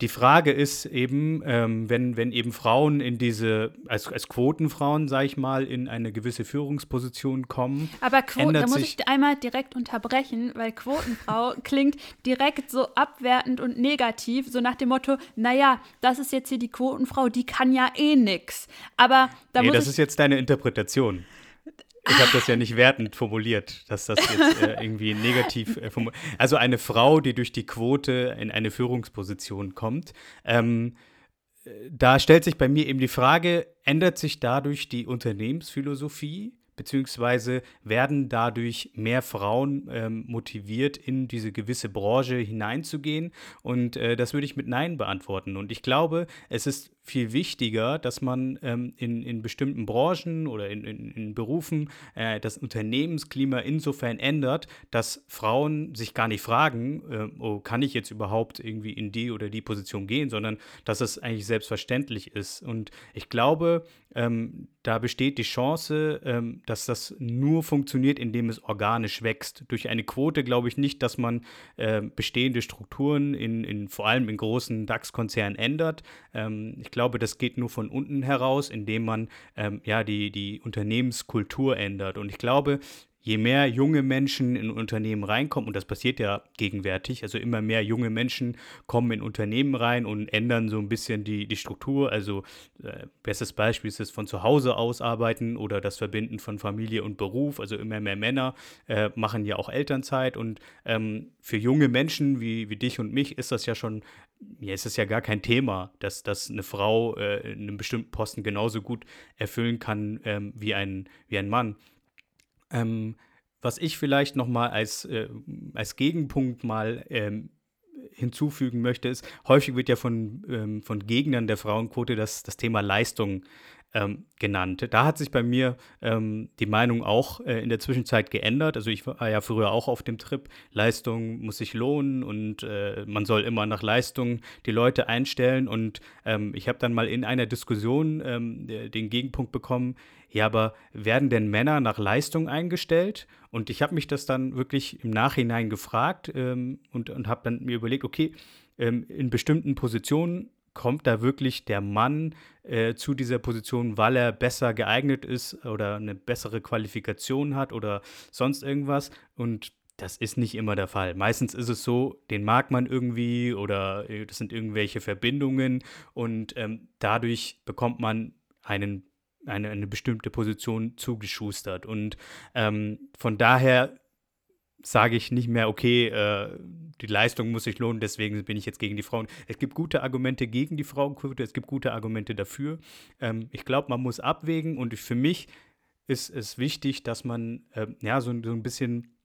die Frage ist eben, ähm, wenn, wenn eben Frauen in diese, als, als Quotenfrauen, sage ich mal, in eine gewisse Führungsposition kommen. Aber Quoten, da muss ich einmal direkt unterbrechen, weil Quotenfrau klingt direkt so abwertend und negativ, so nach dem Motto, naja, das ist jetzt hier die Quotenfrau, die kann ja eh nix. Aber da nee, das ist jetzt deine Interpretation. Ich habe das ja nicht wertend formuliert, dass das jetzt äh, irgendwie negativ äh, formuliert. Also eine Frau, die durch die Quote in eine Führungsposition kommt. Ähm, da stellt sich bei mir eben die Frage, ändert sich dadurch die Unternehmensphilosophie? Beziehungsweise werden dadurch mehr Frauen ähm, motiviert, in diese gewisse Branche hineinzugehen? Und äh, das würde ich mit Nein beantworten. Und ich glaube, es ist viel wichtiger, dass man ähm, in, in bestimmten Branchen oder in, in, in Berufen äh, das Unternehmensklima insofern ändert, dass Frauen sich gar nicht fragen, äh, oh, kann ich jetzt überhaupt irgendwie in die oder die Position gehen, sondern dass es eigentlich selbstverständlich ist. Und ich glaube, ähm, da besteht die Chance, ähm, dass das nur funktioniert, indem es organisch wächst. Durch eine Quote glaube ich nicht, dass man äh, bestehende Strukturen in, in, vor allem in großen DAX-Konzernen ändert. Ähm, ich glaube, das geht nur von unten heraus, indem man ähm, ja, die, die Unternehmenskultur ändert. Und ich glaube, je mehr junge Menschen in Unternehmen reinkommen, und das passiert ja gegenwärtig, also immer mehr junge Menschen kommen in Unternehmen rein und ändern so ein bisschen die, die Struktur. Also äh, bestes Beispiel ist das von zu Hause aus arbeiten oder das Verbinden von Familie und Beruf. Also immer mehr Männer äh, machen ja auch Elternzeit und ähm, für junge Menschen wie, wie dich und mich ist das ja schon ja, ist es ja gar kein Thema, dass, dass eine Frau äh, einen bestimmten Posten genauso gut erfüllen kann ähm, wie, ein, wie ein Mann. Ähm, was ich vielleicht noch mal als, äh, als Gegenpunkt mal ähm, hinzufügen möchte, ist, häufig wird ja von, ähm, von Gegnern der Frauenquote das, das Thema Leistung ähm, genannt. Da hat sich bei mir ähm, die Meinung auch äh, in der Zwischenzeit geändert. Also ich war ja früher auch auf dem Trip, Leistung muss sich lohnen und äh, man soll immer nach Leistung die Leute einstellen. Und ähm, ich habe dann mal in einer Diskussion ähm, den Gegenpunkt bekommen, ja, aber werden denn Männer nach Leistung eingestellt? Und ich habe mich das dann wirklich im Nachhinein gefragt ähm, und, und habe dann mir überlegt, okay, ähm, in bestimmten Positionen kommt da wirklich der Mann äh, zu dieser Position, weil er besser geeignet ist oder eine bessere Qualifikation hat oder sonst irgendwas. Und das ist nicht immer der Fall. Meistens ist es so, den mag man irgendwie oder äh, das sind irgendwelche Verbindungen und ähm, dadurch bekommt man einen, eine, eine bestimmte Position zugeschustert. Und ähm, von daher sage ich nicht mehr, okay, äh, die Leistung muss sich lohnen, deswegen bin ich jetzt gegen die Frauen. Es gibt gute Argumente gegen die Frauenquote, es gibt gute Argumente dafür. Ähm, ich glaube, man muss abwägen und für mich ist es wichtig, dass man äh, ja so, so, ein bisschen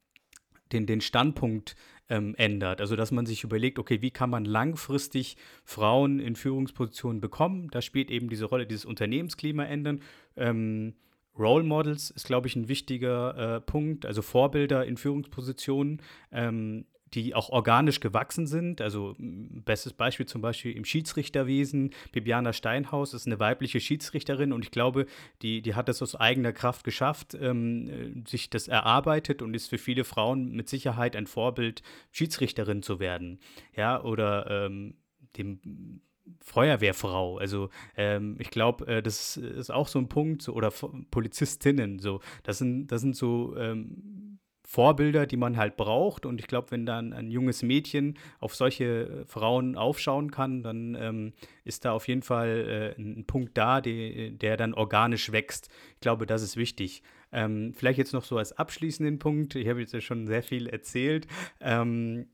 den, den Standpunkt ähm, ändert. Also, dass man sich überlegt, okay, wie kann man langfristig Frauen in Führungspositionen bekommen? Da spielt eben diese Rolle, dieses Unternehmensklima ändern. Ähm, Role Models ist, glaube ich, ein wichtiger äh, Punkt, also Vorbilder in Führungspositionen, ähm, die auch organisch gewachsen sind. Also bestes Beispiel zum Beispiel im Schiedsrichterwesen. Bibiana Steinhaus ist eine weibliche Schiedsrichterin und ich glaube, die, die hat es aus eigener Kraft geschafft, ähm, sich das erarbeitet und ist für viele Frauen mit Sicherheit ein Vorbild, Schiedsrichterin zu werden. Ja, oder ähm, dem Feuerwehrfrau. Also ähm, ich glaube, äh, das ist auch so ein Punkt, so, oder Polizistinnen, so. Das sind, das sind so ähm, Vorbilder, die man halt braucht. Und ich glaube, wenn dann ein junges Mädchen auf solche äh, Frauen aufschauen kann, dann ähm, ist da auf jeden Fall äh, ein Punkt da, die, der dann organisch wächst. Ich glaube, das ist wichtig. Ähm, vielleicht jetzt noch so als abschließenden Punkt. Ich habe jetzt ja schon sehr viel erzählt. Ähm,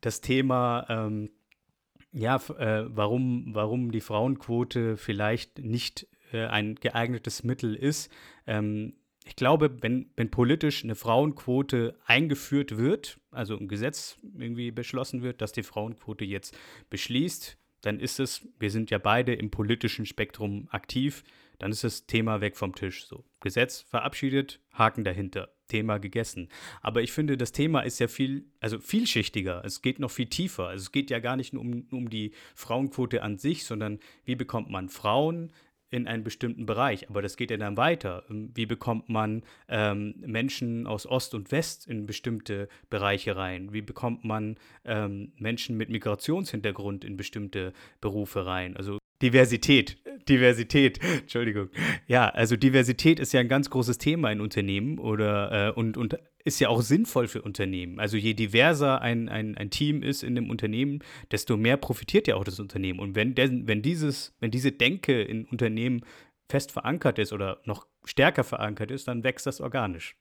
das Thema ähm, ja, äh, warum, warum die Frauenquote vielleicht nicht äh, ein geeignetes Mittel ist. Ähm, ich glaube, wenn, wenn politisch eine Frauenquote eingeführt wird, also ein Gesetz irgendwie beschlossen wird, dass die Frauenquote jetzt beschließt, dann ist es, wir sind ja beide im politischen Spektrum aktiv, dann ist das Thema weg vom Tisch. So, Gesetz verabschiedet, Haken dahinter, Thema gegessen. Aber ich finde, das Thema ist ja viel, also vielschichtiger. Es geht noch viel tiefer. Also es geht ja gar nicht nur um, um die Frauenquote an sich, sondern wie bekommt man Frauen in einen bestimmten Bereich. Aber das geht ja dann weiter. Ähm, wie bekommt man ähm, Menschen aus Ost und West in bestimmte Bereiche rein? Wie bekommt man ähm, Menschen mit Migrationshintergrund in bestimmte Berufe rein? Also Diversität, Diversität, Entschuldigung. Ja, also Diversität ist ja ein ganz großes Thema in Unternehmen oder äh, und, und ist ja auch sinnvoll für Unternehmen. Also je diverser ein, ein, ein Team ist in dem Unternehmen, desto mehr profitiert ja auch das Unternehmen. Und wenn, denn, wenn, dieses, wenn diese Denke in Unternehmen fest verankert ist oder noch stärker verankert ist, dann wächst das organisch.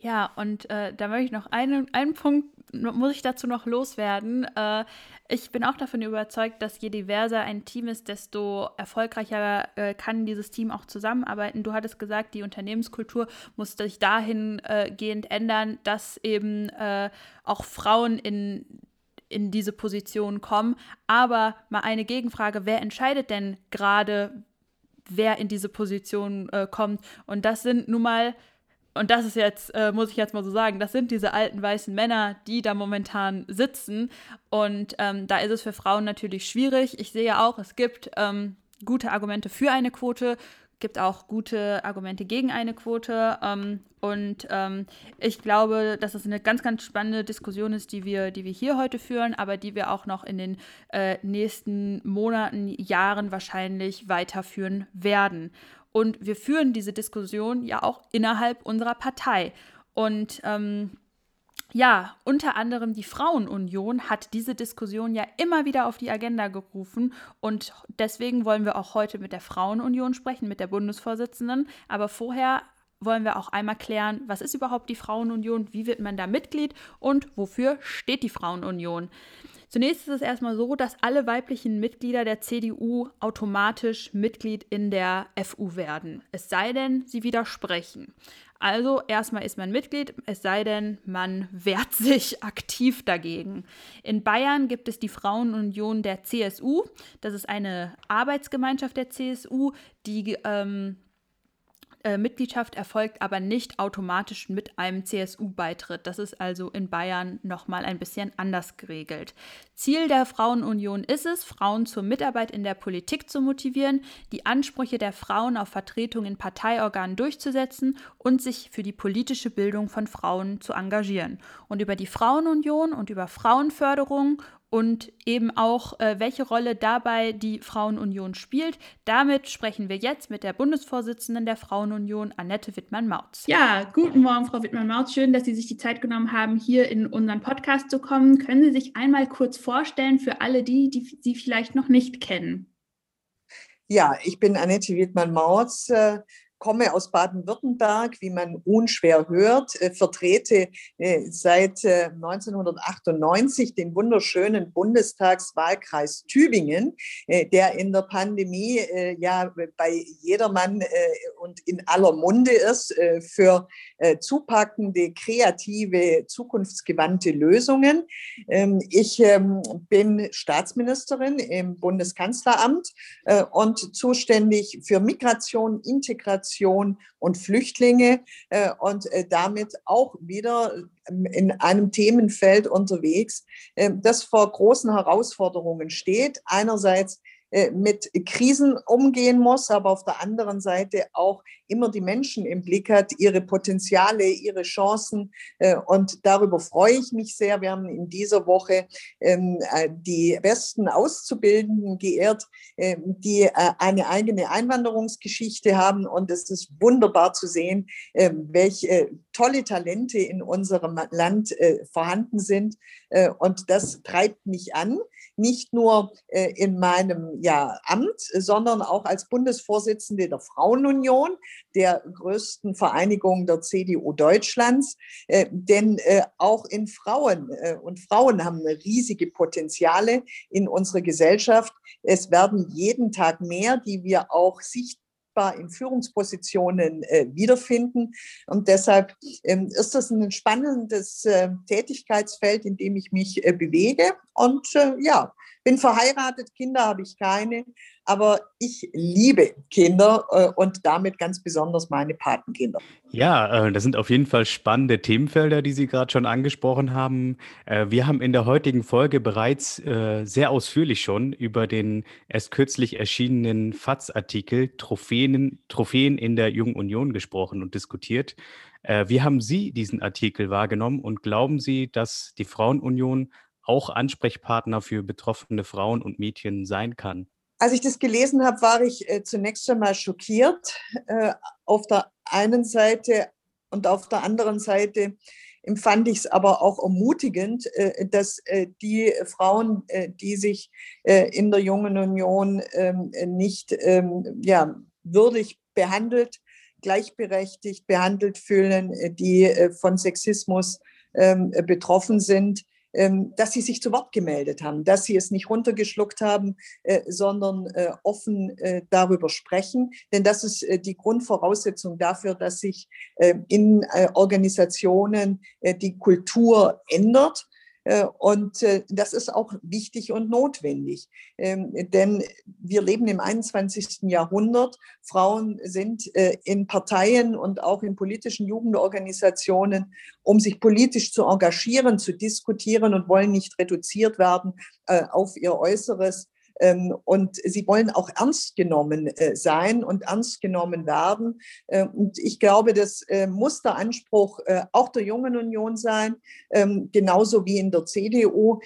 Ja, und äh, da möchte ich noch einen, einen Punkt, muss ich dazu noch loswerden. Äh, ich bin auch davon überzeugt, dass je diverser ein Team ist, desto erfolgreicher äh, kann dieses Team auch zusammenarbeiten. Du hattest gesagt, die Unternehmenskultur muss sich dahingehend ändern, dass eben äh, auch Frauen in in diese Position kommen. Aber mal eine Gegenfrage, wer entscheidet denn gerade, wer in diese Position äh, kommt? Und das sind nun mal und das ist jetzt, äh, muss ich jetzt mal so sagen, das sind diese alten weißen Männer, die da momentan sitzen. Und ähm, da ist es für Frauen natürlich schwierig. Ich sehe auch, es gibt ähm, gute Argumente für eine Quote, gibt auch gute Argumente gegen eine Quote. Ähm, und ähm, ich glaube, dass es eine ganz, ganz spannende Diskussion ist, die wir, die wir hier heute führen, aber die wir auch noch in den äh, nächsten Monaten, Jahren wahrscheinlich weiterführen werden. Und wir führen diese Diskussion ja auch innerhalb unserer Partei. Und ähm, ja, unter anderem die Frauenunion hat diese Diskussion ja immer wieder auf die Agenda gerufen und deswegen wollen wir auch heute mit der Frauenunion sprechen, mit der Bundesvorsitzenden. Aber vorher wollen wir auch einmal klären, was ist überhaupt die Frauenunion, wie wird man da Mitglied und wofür steht die Frauenunion. Zunächst ist es erstmal so, dass alle weiblichen Mitglieder der CDU automatisch Mitglied in der FU werden. Es sei denn, sie widersprechen. Also erstmal ist man Mitglied, es sei denn, man wehrt sich aktiv dagegen. In Bayern gibt es die Frauenunion der CSU. Das ist eine Arbeitsgemeinschaft der CSU, die ähm, äh, Mitgliedschaft erfolgt aber nicht automatisch mit einem CSU-Beitritt. Das ist also in Bayern nochmal ein bisschen anders geregelt. Ziel der Frauenunion ist es, Frauen zur Mitarbeit in der Politik zu motivieren, die Ansprüche der Frauen auf Vertretung in Parteiorganen durchzusetzen und sich für die politische Bildung von Frauen zu engagieren. Und über die Frauenunion und über Frauenförderung und eben auch, äh, welche Rolle dabei die Frauenunion spielt. Damit sprechen wir jetzt mit der Bundesvorsitzenden der Frauenunion, Annette Wittmann-Mautz. Ja, guten Morgen, Frau Wittmann-Mautz. Schön, dass Sie sich die Zeit genommen haben, hier in unseren Podcast zu kommen. Können Sie sich einmal kurz vorstellen für alle die, die Sie vielleicht noch nicht kennen? Ja, ich bin Annette Wittmann-Mautz, äh, komme aus Baden-Württemberg, wie man unschwer hört, äh, vertrete äh, seit äh, 1998 den wunderschönen Bundestagswahlkreis Tübingen, äh, der in der Pandemie äh, ja bei jedermann äh, und in aller Munde ist für zupackende, kreative, zukunftsgewandte Lösungen. Ähm, ich ähm, bin Staatsministerin im Bundeskanzleramt und zuständig für Migration, Integration, Migration und Flüchtlinge äh, und äh, damit auch wieder ähm, in einem Themenfeld unterwegs, äh, das vor großen Herausforderungen steht. Einerseits mit Krisen umgehen muss, aber auf der anderen Seite auch immer die Menschen im Blick hat, ihre Potenziale, ihre Chancen. Äh, und darüber freue ich mich sehr. Wir haben in dieser Woche ähm, äh, die besten Auszubildenden geehrt, ähm, die eine eigene Einwanderungsgeschichte haben. Und es ist wunderbar zu sehen, ähm, welche tolle Talente in unserem Land vorhanden sind. Und das treibt mich an nicht nur äh, in meinem ja, Amt, sondern auch als Bundesvorsitzende der Frauenunion, der größten Vereinigung der CDU Deutschlands. Äh, denn äh, auch in Frauen und Frauen haben riesige Potenziale in unserer Gesellschaft. Es werden jeden Tag mehr, die wir auch sichtbar in Führungspositionen äh, wiederfinden. Und deshalb ähm, ist das ein spannendes äh, Tätigkeitsfeld, in dem ich mich äh, bewege. Und äh, ja, bin verheiratet, Kinder habe ich keine, aber ich liebe Kinder äh, und damit ganz besonders meine Patenkinder. Ja, äh, das sind auf jeden Fall spannende Themenfelder, die Sie gerade schon angesprochen haben. Äh, wir haben in der heutigen Folge bereits sehr ausführlich schon über den erst kürzlich erschienenen FATS-Artikel Trophäen, Trophäen in der Jungen Union gesprochen und diskutiert. Wie haben Sie diesen Artikel wahrgenommen und glauben Sie, dass die Frauenunion auch Ansprechpartner für betroffene Frauen und Mädchen sein kann? Als ich das gelesen habe, war ich äh, zunächst einmal schockiert. Äh, auf der einen Seite und auf der anderen Seite empfand ich es aber auch ermutigend, äh, dass die Frauen, die sich in der Jungen Union ähm, nicht ähm, ja, würdig behandelt, gleichberechtigt behandelt fühlen, die von Sexismus ähm, betroffen sind, dass sie sich zu Wort gemeldet haben, dass sie es nicht runtergeschluckt haben, äh, sondern äh, offen äh, darüber sprechen. Denn das ist die Grundvoraussetzung dafür, dass sich in Organisationen die Kultur ändert und äh, das ist auch wichtig und notwendig, ähm, denn wir leben im 21. Jahrhundert. Frauen sind äh, in Parteien und auch in politischen Jugendorganisationen, um sich politisch zu engagieren, zu diskutieren und wollen nicht reduziert werden auf ihr Äußeres und sie wollen auch ernst genommen äh, sein und ernst genommen werden. Ähm, und ich glaube, das äh, muss der Anspruch äh, auch der Jungen Union sein, ähm, genauso wie in der CDU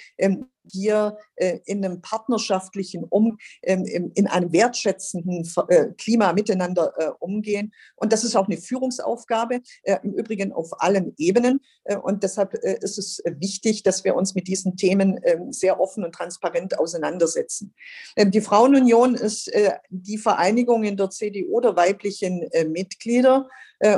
hier äh, in einem partnerschaftlichen Um, ähm, in einem wertschätzenden äh, Klima miteinander äh, umgehen. Und das ist auch eine Führungsaufgabe, im Übrigen auf allen Ebenen. Und deshalb ist es wichtig, dass wir uns mit diesen Themen ähm, sehr offen und transparent auseinandersetzen. Ähm, die Frauenunion ist die Vereinigung in der CDU der weiblichen Mitglieder.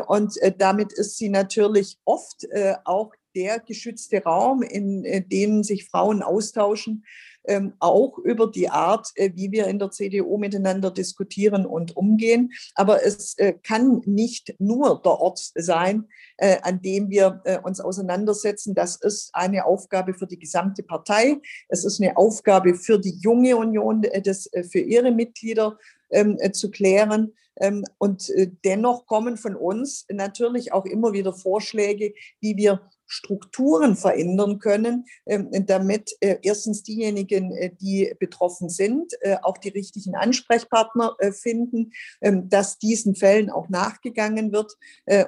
Und damit ist sie natürlich oft auch der geschützte Raum, in äh, dem sich Frauen austauschen, ähm, auch über die Art, äh, wie wir in der CDU miteinander diskutieren und umgehen. Aber es äh, kann nicht nur der Ort sein, an dem wir uns auseinandersetzen. Das ist eine Aufgabe für die gesamte Partei. Es ist eine Aufgabe für die junge Union, das für ihre Mitglieder ähm, zu klären. Ähm, und dennoch kommen von uns natürlich auch immer wieder Vorschläge, wie wir Strukturen verändern können, ähm, damit äh, erstens diejenigen, äh, die betroffen sind, äh, auch die richtigen Ansprechpartner finden, ähm, dass diesen Fällen auch nachgegangen wird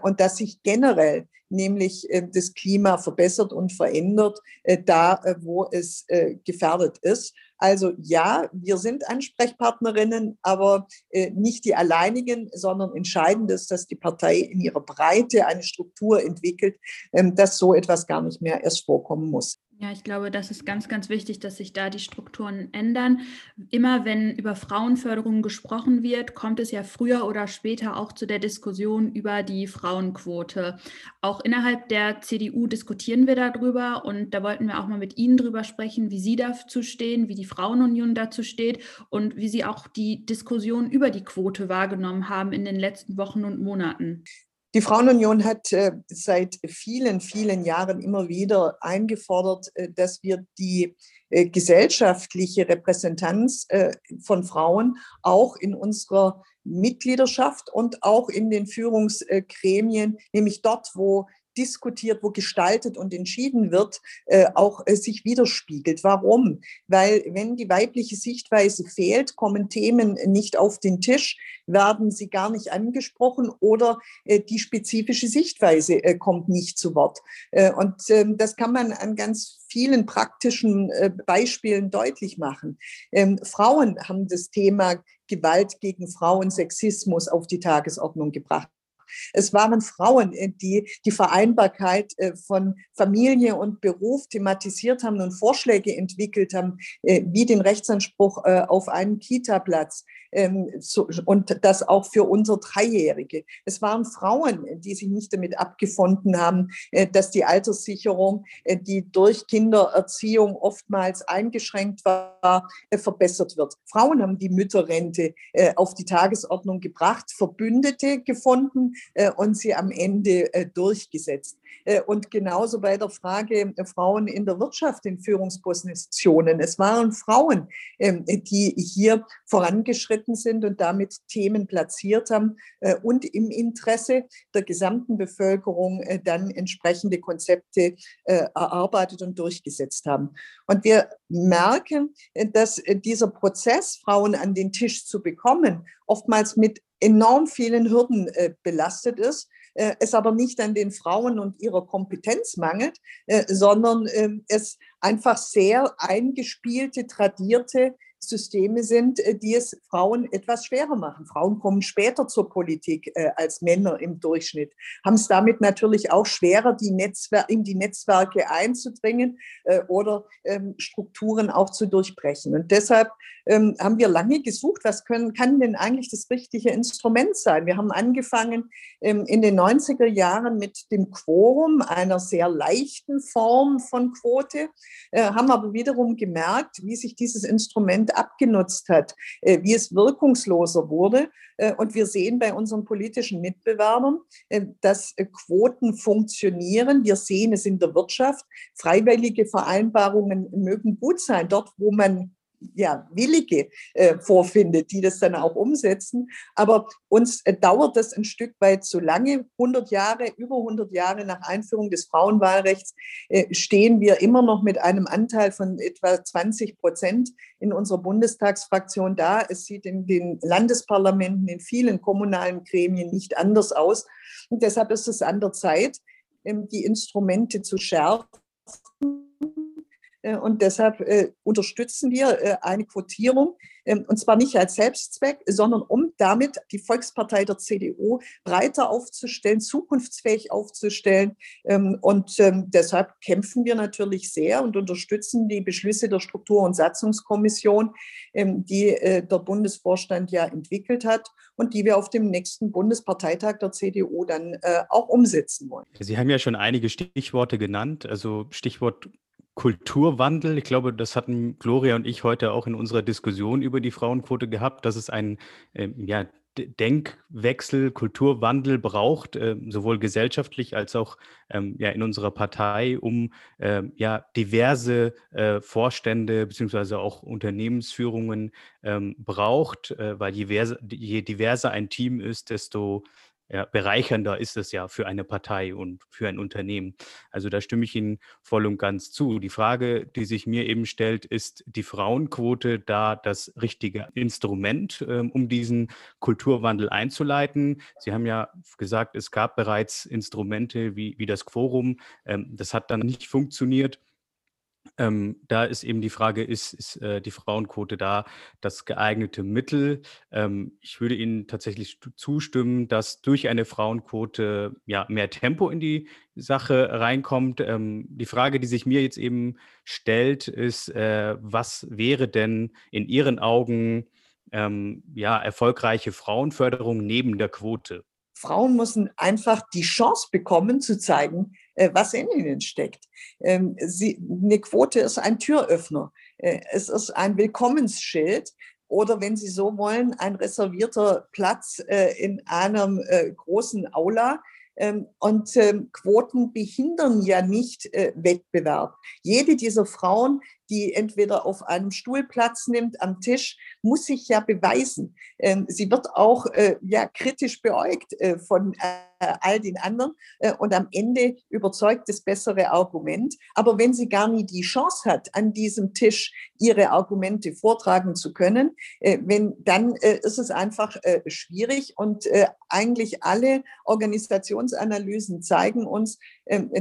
und dass sich generell nämlich das Klima verbessert und verändert, da wo es gefährdet ist. Also ja, wir sind Ansprechpartnerinnen, aber äh, nicht die alleinigen, sondern entscheidend ist, dass die Partei in ihrer Breite eine Struktur entwickelt, ähm, dass so etwas gar nicht mehr erst vorkommen muss. Ja, ich glaube, das ist ganz, ganz wichtig, dass sich da die Strukturen ändern. Immer wenn über Frauenförderung gesprochen wird, kommt es ja früher oder später auch zu der Diskussion über die Frauenquote. Auch innerhalb der CDU diskutieren wir darüber und da wollten wir auch mal mit Ihnen drüber sprechen, wie Sie dazu stehen, wie die Frauenunion dazu steht und wie Sie auch die Diskussion über die Quote wahrgenommen haben in den letzten Wochen und Monaten. Die Frauenunion hat äh, seit vielen, vielen Jahren immer wieder eingefordert, äh, dass wir die äh, gesellschaftliche Repräsentanz von Frauen auch in unserer Mitgliedschaft und auch in den Führungsgremien, nämlich dort, wo diskutiert, wo gestaltet und entschieden wird, äh, auch äh, sich widerspiegelt. Warum? Weil wenn die weibliche Sichtweise fehlt, kommen Themen nicht auf den Tisch, werden sie gar nicht angesprochen oder äh, die spezifische Sichtweise kommt nicht zu Wort. Und ähm, das kann man an ganz vielen praktischen Beispielen deutlich machen. Ähm, Frauen haben das Thema Gewalt gegen Frauen, Sexismus auf die Tagesordnung gebracht. Es waren Frauen, äh, die die Vereinbarkeit äh, von Familie und Beruf thematisiert haben und Vorschläge entwickelt haben, äh, wie den Rechtsanspruch auf einen Kita-Platz ähm, und das auch für unsere Dreijährige. Es waren Frauen, die sich nicht damit abgefunden haben, dass die Alterssicherung, die durch Kindererziehung oftmals eingeschränkt war, verbessert wird. Frauen haben die Mütterrente auf die Tagesordnung gebracht, Verbündete gefunden, äh, und sie am Ende äh, durchgesetzt. Äh, und genauso bei der Frage Frauen in der Wirtschaft in Führungspositionen. Es waren Frauen, ähm, die hier vorangeschritten sind und damit Themen platziert haben und im Interesse der gesamten Bevölkerung dann entsprechende Konzepte erarbeitet und durchgesetzt haben. Und wir merken, dass dieser Prozess, Frauen an den Tisch zu bekommen, oftmals mit enorm vielen Hürden äh, belastet ist, äh, es aber nicht an den Frauen und ihrer Kompetenz mangelt, äh, sondern äh, es einfach sehr eingespielte, tradierte Systeme sind, äh, die es Frauen etwas schwerer machen. Frauen kommen später zur Politik äh, als Männer im Durchschnitt, haben es damit natürlich auch schwerer, die Netzwer in die Netzwerke einzudringen äh, oder ähm, Strukturen auch zu durchbrechen. Und deshalb ähm, haben wir lange gesucht, was können, kann denn eigentlich das richtige Instrument sein? Wir haben angefangen ähm, in den 90er Jahren mit dem Quorum, einer sehr leichten Form von Quote, äh, haben aber wiederum gemerkt, wie sich dieses Instrument abgenutzt hat, äh, wie es wirkungsloser wurde. Äh, und wir sehen bei unseren politischen Mitbewerbern, äh, dass Quoten funktionieren. Wir sehen es in der Wirtschaft. Freiwillige Vereinbarungen mögen gut sein, dort, wo man ja, Willige äh, vorfindet, die das dann auch umsetzen. Aber uns äh, dauert das ein Stück weit zu lange. 100 Jahre, über 100 Jahre nach Einführung des Frauenwahlrechts äh, stehen wir immer noch mit einem Anteil von etwa 20 Prozent in unserer Bundestagsfraktion da. Es sieht in den Landesparlamenten, in vielen kommunalen Gremien nicht anders aus. Und deshalb ist es an der Zeit, ähm, die Instrumente zu schärfen und deshalb äh, unterstützen wir äh, eine Quotierung, ähm, und zwar nicht als Selbstzweck, sondern um damit die Volkspartei der CDU breiter aufzustellen, zukunftsfähig aufzustellen. Ähm, und ähm, deshalb kämpfen wir natürlich sehr und unterstützen die Beschlüsse der Struktur- und Satzungskommission, die der Bundesvorstand ja entwickelt hat und die wir auf dem nächsten Bundesparteitag der CDU dann auch umsetzen wollen. Sie haben ja schon einige Stichworte genannt, also Stichwort Kulturwandel. Ich glaube, das hatten Gloria und ich heute auch in unserer Diskussion über die Frauenquote gehabt, dass es einen ähm, ja, Denkwechsel, Kulturwandel braucht, äh, sowohl gesellschaftlich als auch ähm, ja, in unserer Partei, um äh, ja, diverse äh, Vorstände beziehungsweise auch Unternehmensführungen ähm, braucht, äh, weil je, je diverser ein Team ist, desto ja, bereichernder ist es ja für eine Partei und für ein Unternehmen. Also da stimme ich Ihnen voll und ganz zu. Die Frage, die sich mir eben stellt, ist die Frauenquote da das richtige Instrument, ähm, um diesen Kulturwandel einzuleiten? Sie haben ja gesagt, es gab bereits Instrumente wie, wie das Quorum. Ähm, das hat dann nicht funktioniert. Ähm, da ist eben die Frage, ist, ist äh, die Frauenquote da das geeignete Mittel? Ähm, ich würde Ihnen tatsächlich zustimmen, dass durch eine Frauenquote ja mehr Tempo in die Sache reinkommt. Ähm, die Frage, die sich mir jetzt eben stellt, ist, äh, was wäre denn in Ihren Augen ähm, ja erfolgreiche Frauenförderung neben der Quote? Frauen müssen einfach die Chance bekommen zu zeigen, was in ihnen steckt. Ähm, eine Quote ist ein Türöffner. Äh, es ist ein Willkommensschild oder wenn Sie so wollen, ein reservierter Platz äh, in einem großen Aula. Ähm, und ähm, Quoten behindern ja nicht Wettbewerb. Jede dieser Frauen, die entweder auf einem Stuhl Platz nimmt am Tisch, muss sich ja beweisen. Ähm, sie wird auch äh, ja kritisch beäugt äh, von äh, all den anderen und am Ende überzeugt das bessere Argument. Aber wenn sie gar nie die Chance hat, an diesem Tisch ihre Argumente vortragen zu können, wenn, dann ist es einfach schwierig und eigentlich alle Organisationsanalysen zeigen uns,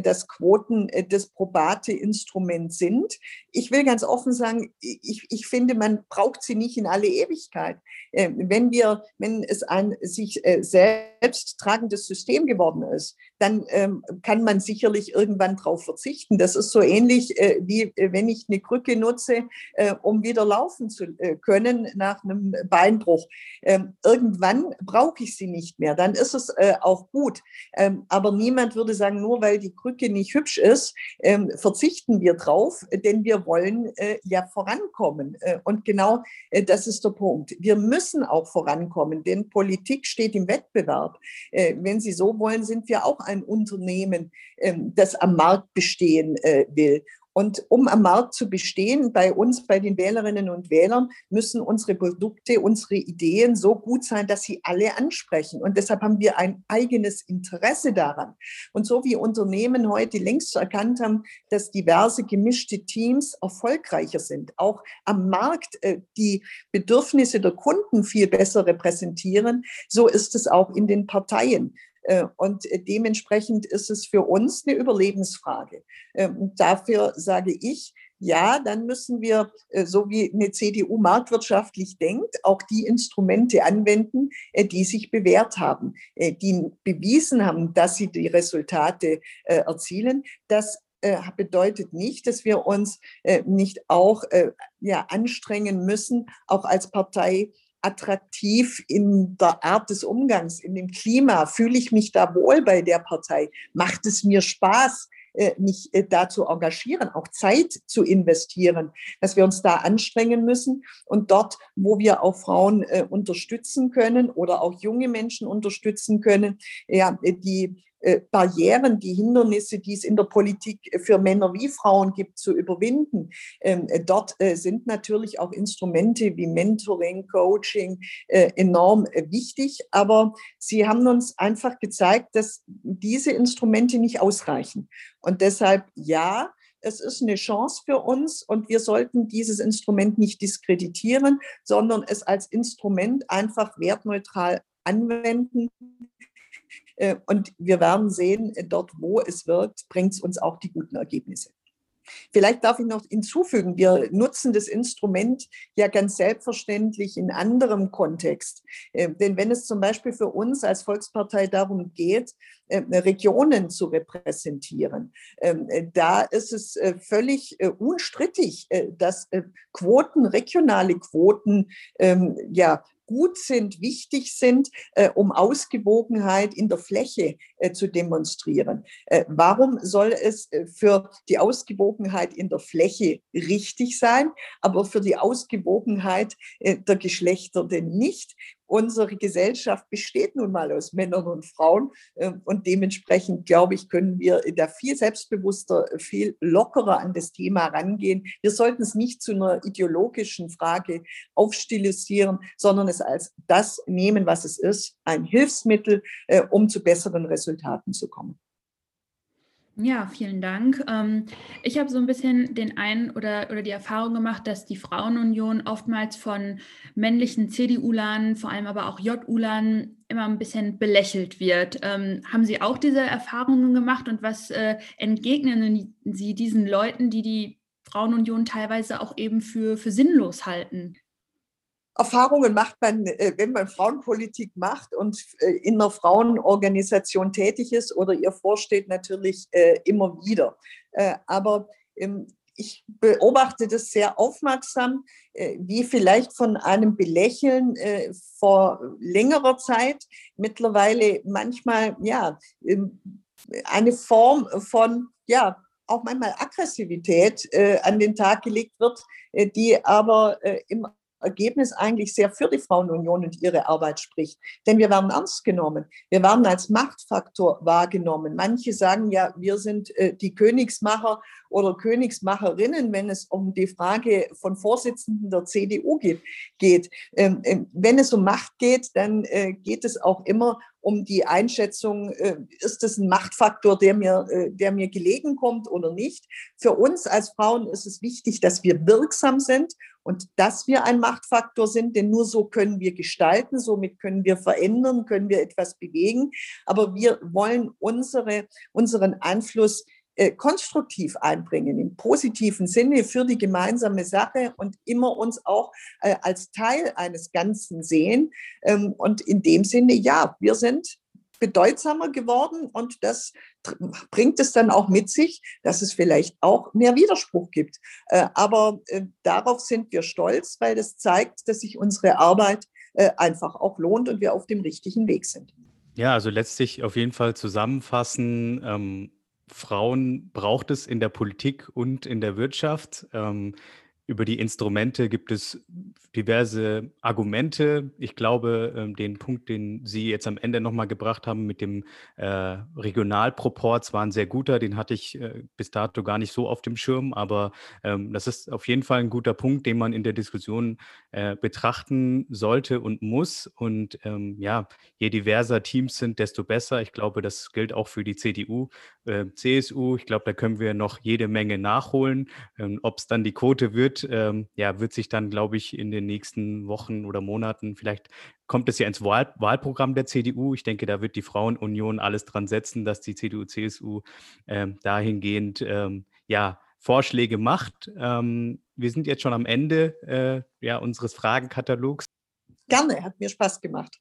dass Quoten das probate Instrument sind. Ich will ganz offen sagen, ich, ich finde, man braucht sie nicht in alle Ewigkeit. Wenn wir, wenn es ein sich selbst tragendes System geworden ist, dann ähm, kann man sicherlich irgendwann darauf verzichten. Das ist so ähnlich äh, wie äh, wenn ich eine Krücke nutze, äh, um wieder laufen zu äh, können nach einem Beinbruch. Ähm, irgendwann brauche ich sie nicht mehr, dann ist es äh, auch gut. Ähm, aber niemand würde sagen, nur weil die Krücke nicht hübsch ist, ähm, verzichten wir drauf, denn wir wollen äh, ja vorankommen. und genau das ist der Punkt. Wir müssen auch vorankommen, denn Politik steht im Wettbewerb. wenn Sie so wollen, sind wir auch ein Unternehmen, ähm, das am Markt bestehen äh, will. Und um am Markt zu bestehen, bei uns, bei den Wählerinnen und Wählern, müssen unsere Produkte, unsere Ideen so gut sein, dass sie alle ansprechen. Und deshalb haben wir ein eigenes Interesse daran. Und so wie Unternehmen heute längst erkannt haben, dass diverse gemischte Teams erfolgreicher sind, auch am Markt äh, die Bedürfnisse der Kunden viel besser repräsentieren, so ist es auch in den Parteien. Äh, und dementsprechend ist es für uns eine Überlebensfrage. Ähm, und dafür sage ich, ja, dann müssen wir, äh, so wie eine CDU marktwirtschaftlich denkt, auch die Instrumente anwenden, äh, die sich bewährt haben, die bewiesen haben, dass sie die Resultate erzielen. Das bedeutet nicht, dass wir uns nicht auch ja, anstrengen müssen, auch als Partei attraktiv in der Art des Umgangs, in dem Klima? Fühle ich mich da wohl bei der Partei? Macht es mir Spaß, äh, mich äh, da zu engagieren, auch Zeit zu investieren, dass wir uns da anstrengen müssen und dort, wo wir auch Frauen äh, unterstützen können oder auch junge Menschen unterstützen können, ja, die Barrieren, die Hindernisse, die es in der Politik für Männer wie Frauen gibt, zu überwinden. Ähm, äh, dort äh, sind natürlich auch Instrumente wie Mentoring, Coaching enorm wichtig, aber sie haben uns einfach gezeigt, dass diese Instrumente nicht ausreichen. Und deshalb ja, es ist eine Chance für uns und wir sollten dieses Instrument nicht diskreditieren, sondern es als Instrument einfach wertneutral anwenden äh, und wir werden sehen, äh, dort, wo es wirkt, bringt es uns auch die guten Ergebnisse. Vielleicht darf ich noch hinzufügen, wir nutzen das Instrument ja ganz selbstverständlich in anderem Kontext. Äh, denn wenn es zum Beispiel für uns als Volkspartei darum geht, Regionen zu repräsentieren, da ist es völlig unstrittig, dass Quoten, regionale Quoten, ähm, ja, gut sind, wichtig sind, äh, um Ausgewogenheit in der Fläche äh, zu demonstrieren. Äh, warum soll es äh, für die Ausgewogenheit in der Fläche richtig sein, aber für die Ausgewogenheit äh, der Geschlechter denn nicht? Unsere Gesellschaft besteht nun mal aus Männern und Frauen. Ähm, und dementsprechend, glaube ich, können wir da viel selbstbewusster, viel lockerer an das Thema rangehen. Wir sollten es nicht zu einer ideologischen Frage aufstilisieren, sondern es als das nehmen, was es ist, ein Hilfsmittel, äh, um zu besseren Resultaten zu kommen. Ja, vielen Dank. Ähm, ich habe so ein bisschen den einen oder, oder die Erfahrung gemacht, dass die Frauenunion oftmals von männlichen CDU-Lern, vor allem aber auch JU-Lern, immer ein bisschen belächelt wird. Ähm, haben Sie auch diese Erfahrungen gemacht und was äh, entgegnen Sie diesen Leuten, die die Frauenunion teilweise auch eben für, für sinnlos halten? Erfahrungen macht man, äh, wenn man Frauenpolitik macht und äh, in einer Frauenorganisation tätig ist oder ihr vorsteht, natürlich äh, immer wieder. Aber ähm, ich beobachte das sehr aufmerksam, wie vielleicht von einem Belächeln vor längerer Zeit mittlerweile manchmal ja ähm, eine Form von ja auch manchmal Aggressivität an den Tag gelegt wird, die aber im Ergebnis eigentlich sehr für die Frauenunion und ihre Arbeit spricht. Denn wir werden ernst genommen. Wir werden als Machtfaktor wahrgenommen. Manche sagen ja, wir sind äh, die Königsmacher oder Königsmacherinnen, wenn es um die Frage von Vorsitzenden der CDU geht. Ähm, ähm, wenn es um Macht geht, dann äh, geht es auch immer um die Einschätzung, äh, ist es ein Machtfaktor, der mir, äh, der mir gelegen kommt oder nicht. Für uns als Frauen ist es wichtig, dass wir wirksam sind und dass wir ein Machtfaktor sind, denn nur so können wir gestalten, somit können wir verändern, können wir etwas bewegen. Aber wir wollen unsere, unseren Einfluss äh, konstruktiv einbringen, im positiven Sinne für die gemeinsame Sache und immer uns auch äh, als Teil eines Ganzen sehen. Ähm, und in dem Sinne, ja, wir sind bedeutsamer geworden und das bringt es dann auch mit sich, dass es vielleicht auch mehr Widerspruch gibt. Äh, aber darauf sind wir stolz, weil das zeigt, dass sich unsere Arbeit einfach auch lohnt und wir auf dem richtigen Weg sind. Ja, also letztlich auf jeden Fall zusammenfassen, ähm, Frauen braucht es in der Politik und in der Wirtschaft. Ähm, über die Instrumente gibt es diverse Argumente. Ich glaube, ähm, den Punkt, den Sie jetzt am Ende nochmal gebracht haben mit dem äh, Regionalproports, war ein sehr guter. Den hatte ich äh, bis dato gar nicht so auf dem Schirm, aber ähm, das ist auf jeden Fall ein guter Punkt, den man in der Diskussion äh, betrachten sollte und muss. Und ähm, ja, je diverser Teams sind, desto besser. Ich glaube, das gilt auch für die CDU, äh, CSU. Ich glaube, da können wir noch jede Menge nachholen. Ähm, Ob es dann die Quote wird, ähm, ja, wird sich dann, glaube ich, in den nächsten Wochen oder Monaten, vielleicht kommt es ja ins Wahl Wahlprogramm der CDU. Ich denke, da wird die Frauenunion alles dran setzen, dass die CDU, CSU ähm, dahingehend, ähm, ja, Vorschläge macht. Ähm, wir sind jetzt schon am Ende äh, ja, unseres Fragenkatalogs. Gerne, hat mir Spaß gemacht.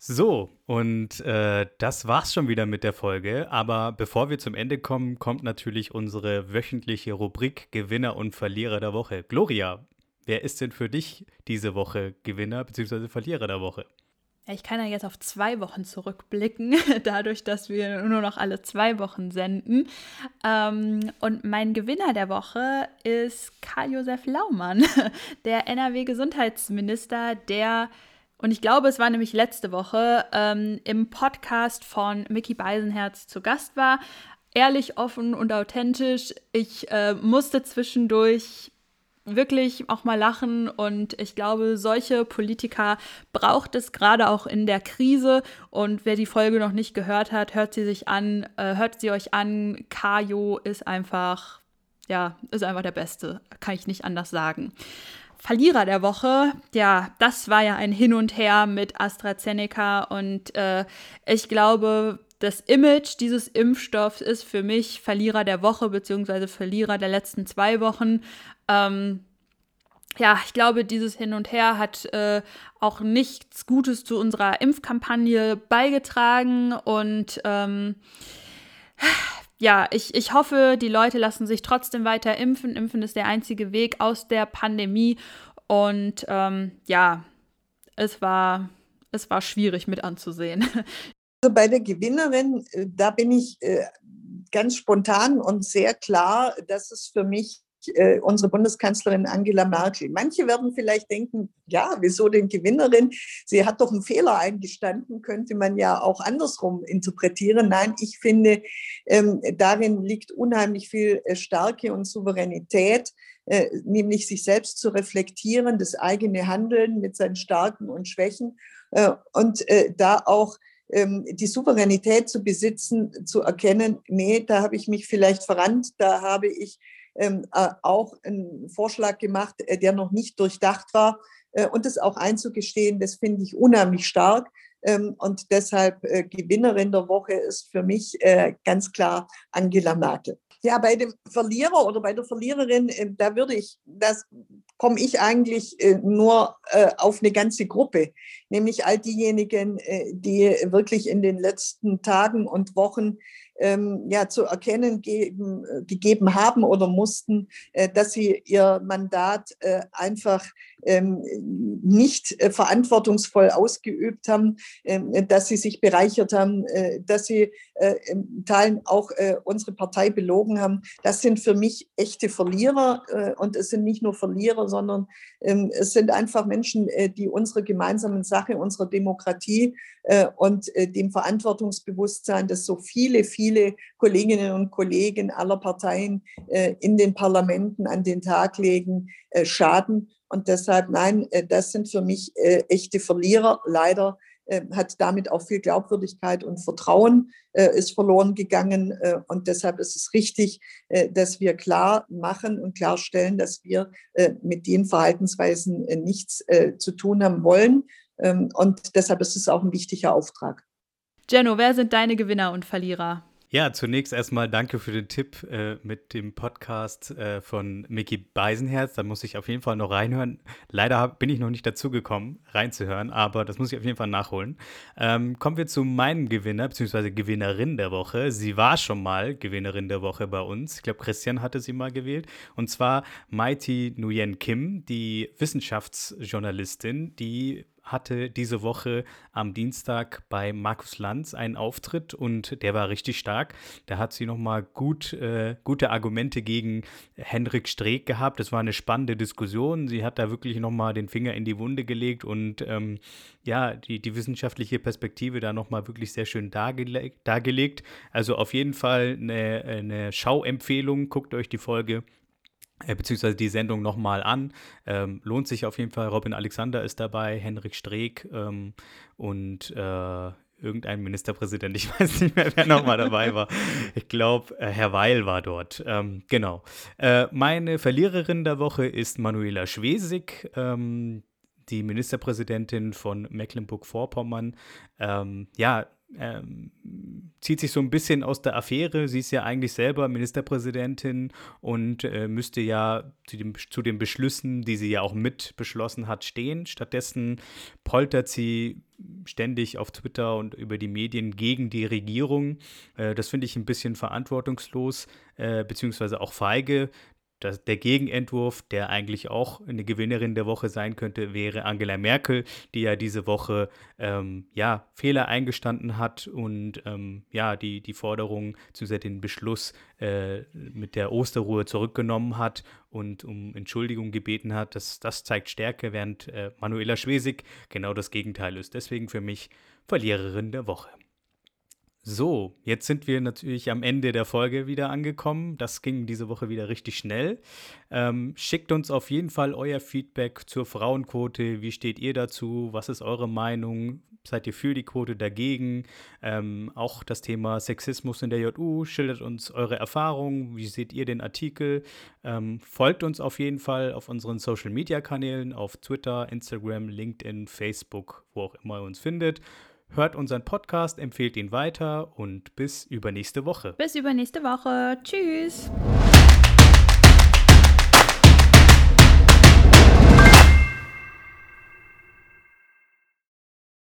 So, und äh, das war's schon wieder mit der Folge. Aber bevor wir zum Ende kommen, kommt natürlich unsere wöchentliche Rubrik Gewinner und Verlierer der Woche. Gloria, wer ist denn für dich diese Woche Gewinner bzw. Verlierer der Woche? Ich kann ja jetzt auf zwei Wochen zurückblicken, dadurch, dass wir nur noch alle zwei Wochen senden. Ähm, und mein Gewinner der Woche ist Karl-Josef Laumann, der NRW-Gesundheitsminister, der und ich glaube, es war nämlich letzte Woche ähm, im Podcast von Mickey Beisenherz zu Gast war. Ehrlich, offen und authentisch. Ich äh, musste zwischendurch wirklich auch mal lachen und ich glaube, solche Politiker braucht es gerade auch in der Krise und wer die Folge noch nicht gehört hat, hört sie sich an, äh, hört sie euch an. Kajo ist einfach, ja, ist einfach der Beste, kann ich nicht anders sagen. Verlierer der Woche, ja, das war ja ein Hin und Her mit AstraZeneca und äh, ich glaube, das Image dieses Impfstoffs ist für mich Verlierer der Woche beziehungsweise Verlierer der letzten zwei Wochen. Ähm, ja, ich glaube, dieses Hin und Her hat äh, auch nichts Gutes zu unserer Impfkampagne beigetragen und ähm, ja, ich, ich hoffe, die Leute lassen sich trotzdem weiter impfen. Impfen ist der einzige Weg aus der Pandemie. Und ähm, ja, es war, es war schwierig mit anzusehen. Also bei der Gewinnerin, äh, da bin ich äh, ganz spontan und sehr klar, dass es für mich äh, unsere Bundeskanzlerin Angela Merkel. Manche werden vielleicht denken, ja, wieso denn Gewinnerin? Sie hat doch einen Fehler eingestanden, könnte man ja auch andersrum interpretieren. Nein, ich finde, ähm, darin liegt unheimlich viel äh, Stärke und Souveränität, äh, nämlich sich selbst zu reflektieren, das eigene Handeln mit seinen Stärken und Schwächen und da auch ähm, die Souveränität zu besitzen, zu erkennen, nee, da habe ich mich vielleicht verrannt, da habe ich auch einen Vorschlag gemacht, äh, der noch nicht durchdacht war. Äh, und das auch einzugestehen, das finde ich unheimlich stark. Ähm, und deshalb äh, Gewinnerin der Woche ist für mich äh, ganz klar Angela Merkel. Ja, bei dem Verlierer oder bei der Verliererin, äh, da würde ich, das komme ich eigentlich nur auf eine ganze Gruppe, nämlich all diejenigen, die wirklich in den letzten Tagen und Wochen ähm, ja, zu erkennen geben, äh, gegeben haben oder mussten, äh, dass sie ihr Mandat äh, einfach ähm, nicht äh, verantwortungsvoll ausgeübt haben, ähm, dass sie sich bereichert haben, äh, dass sie äh, in Teilen auch unsere Partei belogen haben. Das sind für mich echte Verlierer und es sind nicht nur Verlierer, sondern ähm, es sind einfach Menschen, die unserer gemeinsamen Sache, unserer Demokratie und dem Verantwortungsbewusstsein, das so viele, viele viele Kolleginnen und Kollegen aller Parteien äh, in den Parlamenten an den Tag legen, äh, schaden. Und deshalb, nein, äh, das sind für mich echte Verlierer. Leider hat damit auch viel Glaubwürdigkeit und Vertrauen äh, ist verloren gegangen. Äh, und deshalb ist es richtig, äh, dass wir klar machen und klarstellen, dass wir mit den Verhaltensweisen nichts zu tun haben wollen. Ähm, und deshalb ist es auch ein wichtiger Auftrag. Jenno, wer sind deine Gewinner und Verlierer? Ja, zunächst erstmal danke für den Tipp äh, mit dem Podcast äh, von Mickey Beisenherz. Da muss ich auf jeden Fall noch reinhören. Leider hab, bin ich noch nicht dazu gekommen, reinzuhören, aber das muss ich auf jeden Fall nachholen. Ähm, kommen wir zu meinem Gewinner bzw. Gewinnerin der Woche. Sie war schon mal Gewinnerin der Woche bei uns. Ich glaube, Christian hatte sie mal gewählt. Und zwar Mighty Nguyen Kim, die Wissenschaftsjournalistin, die hatte diese Woche am Dienstag bei Markus Lanz einen Auftritt und der war richtig stark. Da hat sie nochmal gut, äh, gute Argumente gegen Henrik Streeck gehabt. Das war eine spannende Diskussion. Sie hat da wirklich nochmal den Finger in die Wunde gelegt und ähm, ja, die, die wissenschaftliche Perspektive da nochmal wirklich sehr schön dargele dargelegt. Also auf jeden Fall eine, eine Schauempfehlung. Guckt euch die Folge äh, beziehungsweise die Sendung nochmal an. Ähm, lohnt sich auf jeden Fall. Robin Alexander ist dabei, Henrik Streeck ähm, und äh, irgendein Ministerpräsident. Ich weiß nicht mehr, wer nochmal dabei war. Ich glaube, äh, Herr Weil war dort. Ähm, genau. Äh, meine Verliererin der Woche ist Manuela Schwesig. Ähm, die Ministerpräsidentin von Mecklenburg-Vorpommern. Ähm, ja, ähm, zieht sich so ein bisschen aus der Affäre. Sie ist ja eigentlich selber Ministerpräsidentin und äh, müsste ja zu, dem, zu, den Beschlüssen, die sie ja auch mit beschlossen hat, stehen. Stattdessen poltert sie ständig auf Twitter und über die Medien gegen die Regierung. Äh, das finde ich ein bisschen verantwortungslos, äh, beziehungsweise auch feige das, der Gegenentwurf, der eigentlich auch eine Gewinnerin der Woche sein könnte, wäre Angela Merkel, die ja diese Woche ähm, ja, Fehler eingestanden hat und ähm, ja, die, die Forderung, zusätzlich den Beschluss äh, mit der Osterruhe zurückgenommen hat und um Entschuldigung gebeten hat. Das, das zeigt Stärke, während äh, Manuela Schwesig genau das Gegenteil ist. Deswegen für mich Verliererin der Woche. So, jetzt sind wir natürlich am Ende der Folge wieder angekommen. Das ging diese Woche wieder richtig schnell. Ähm, schickt uns auf jeden Fall euer Feedback zur Frauenquote. Wie steht ihr dazu? Was ist eure Meinung? Seid ihr für die Quote dagegen? Ähm, auch das Thema Sexismus in der JU. Schildert uns eure Erfahrungen. Wie seht ihr den Artikel? Ähm, folgt uns auf jeden Fall auf unseren Social Media Kanälen, auf Twitter, Instagram, LinkedIn, Facebook, wo auch immer ihr uns findet. Hört unseren Podcast, empfehlt ihn weiter und bis übernächste Woche. Bis übernächste Woche. Tschüss.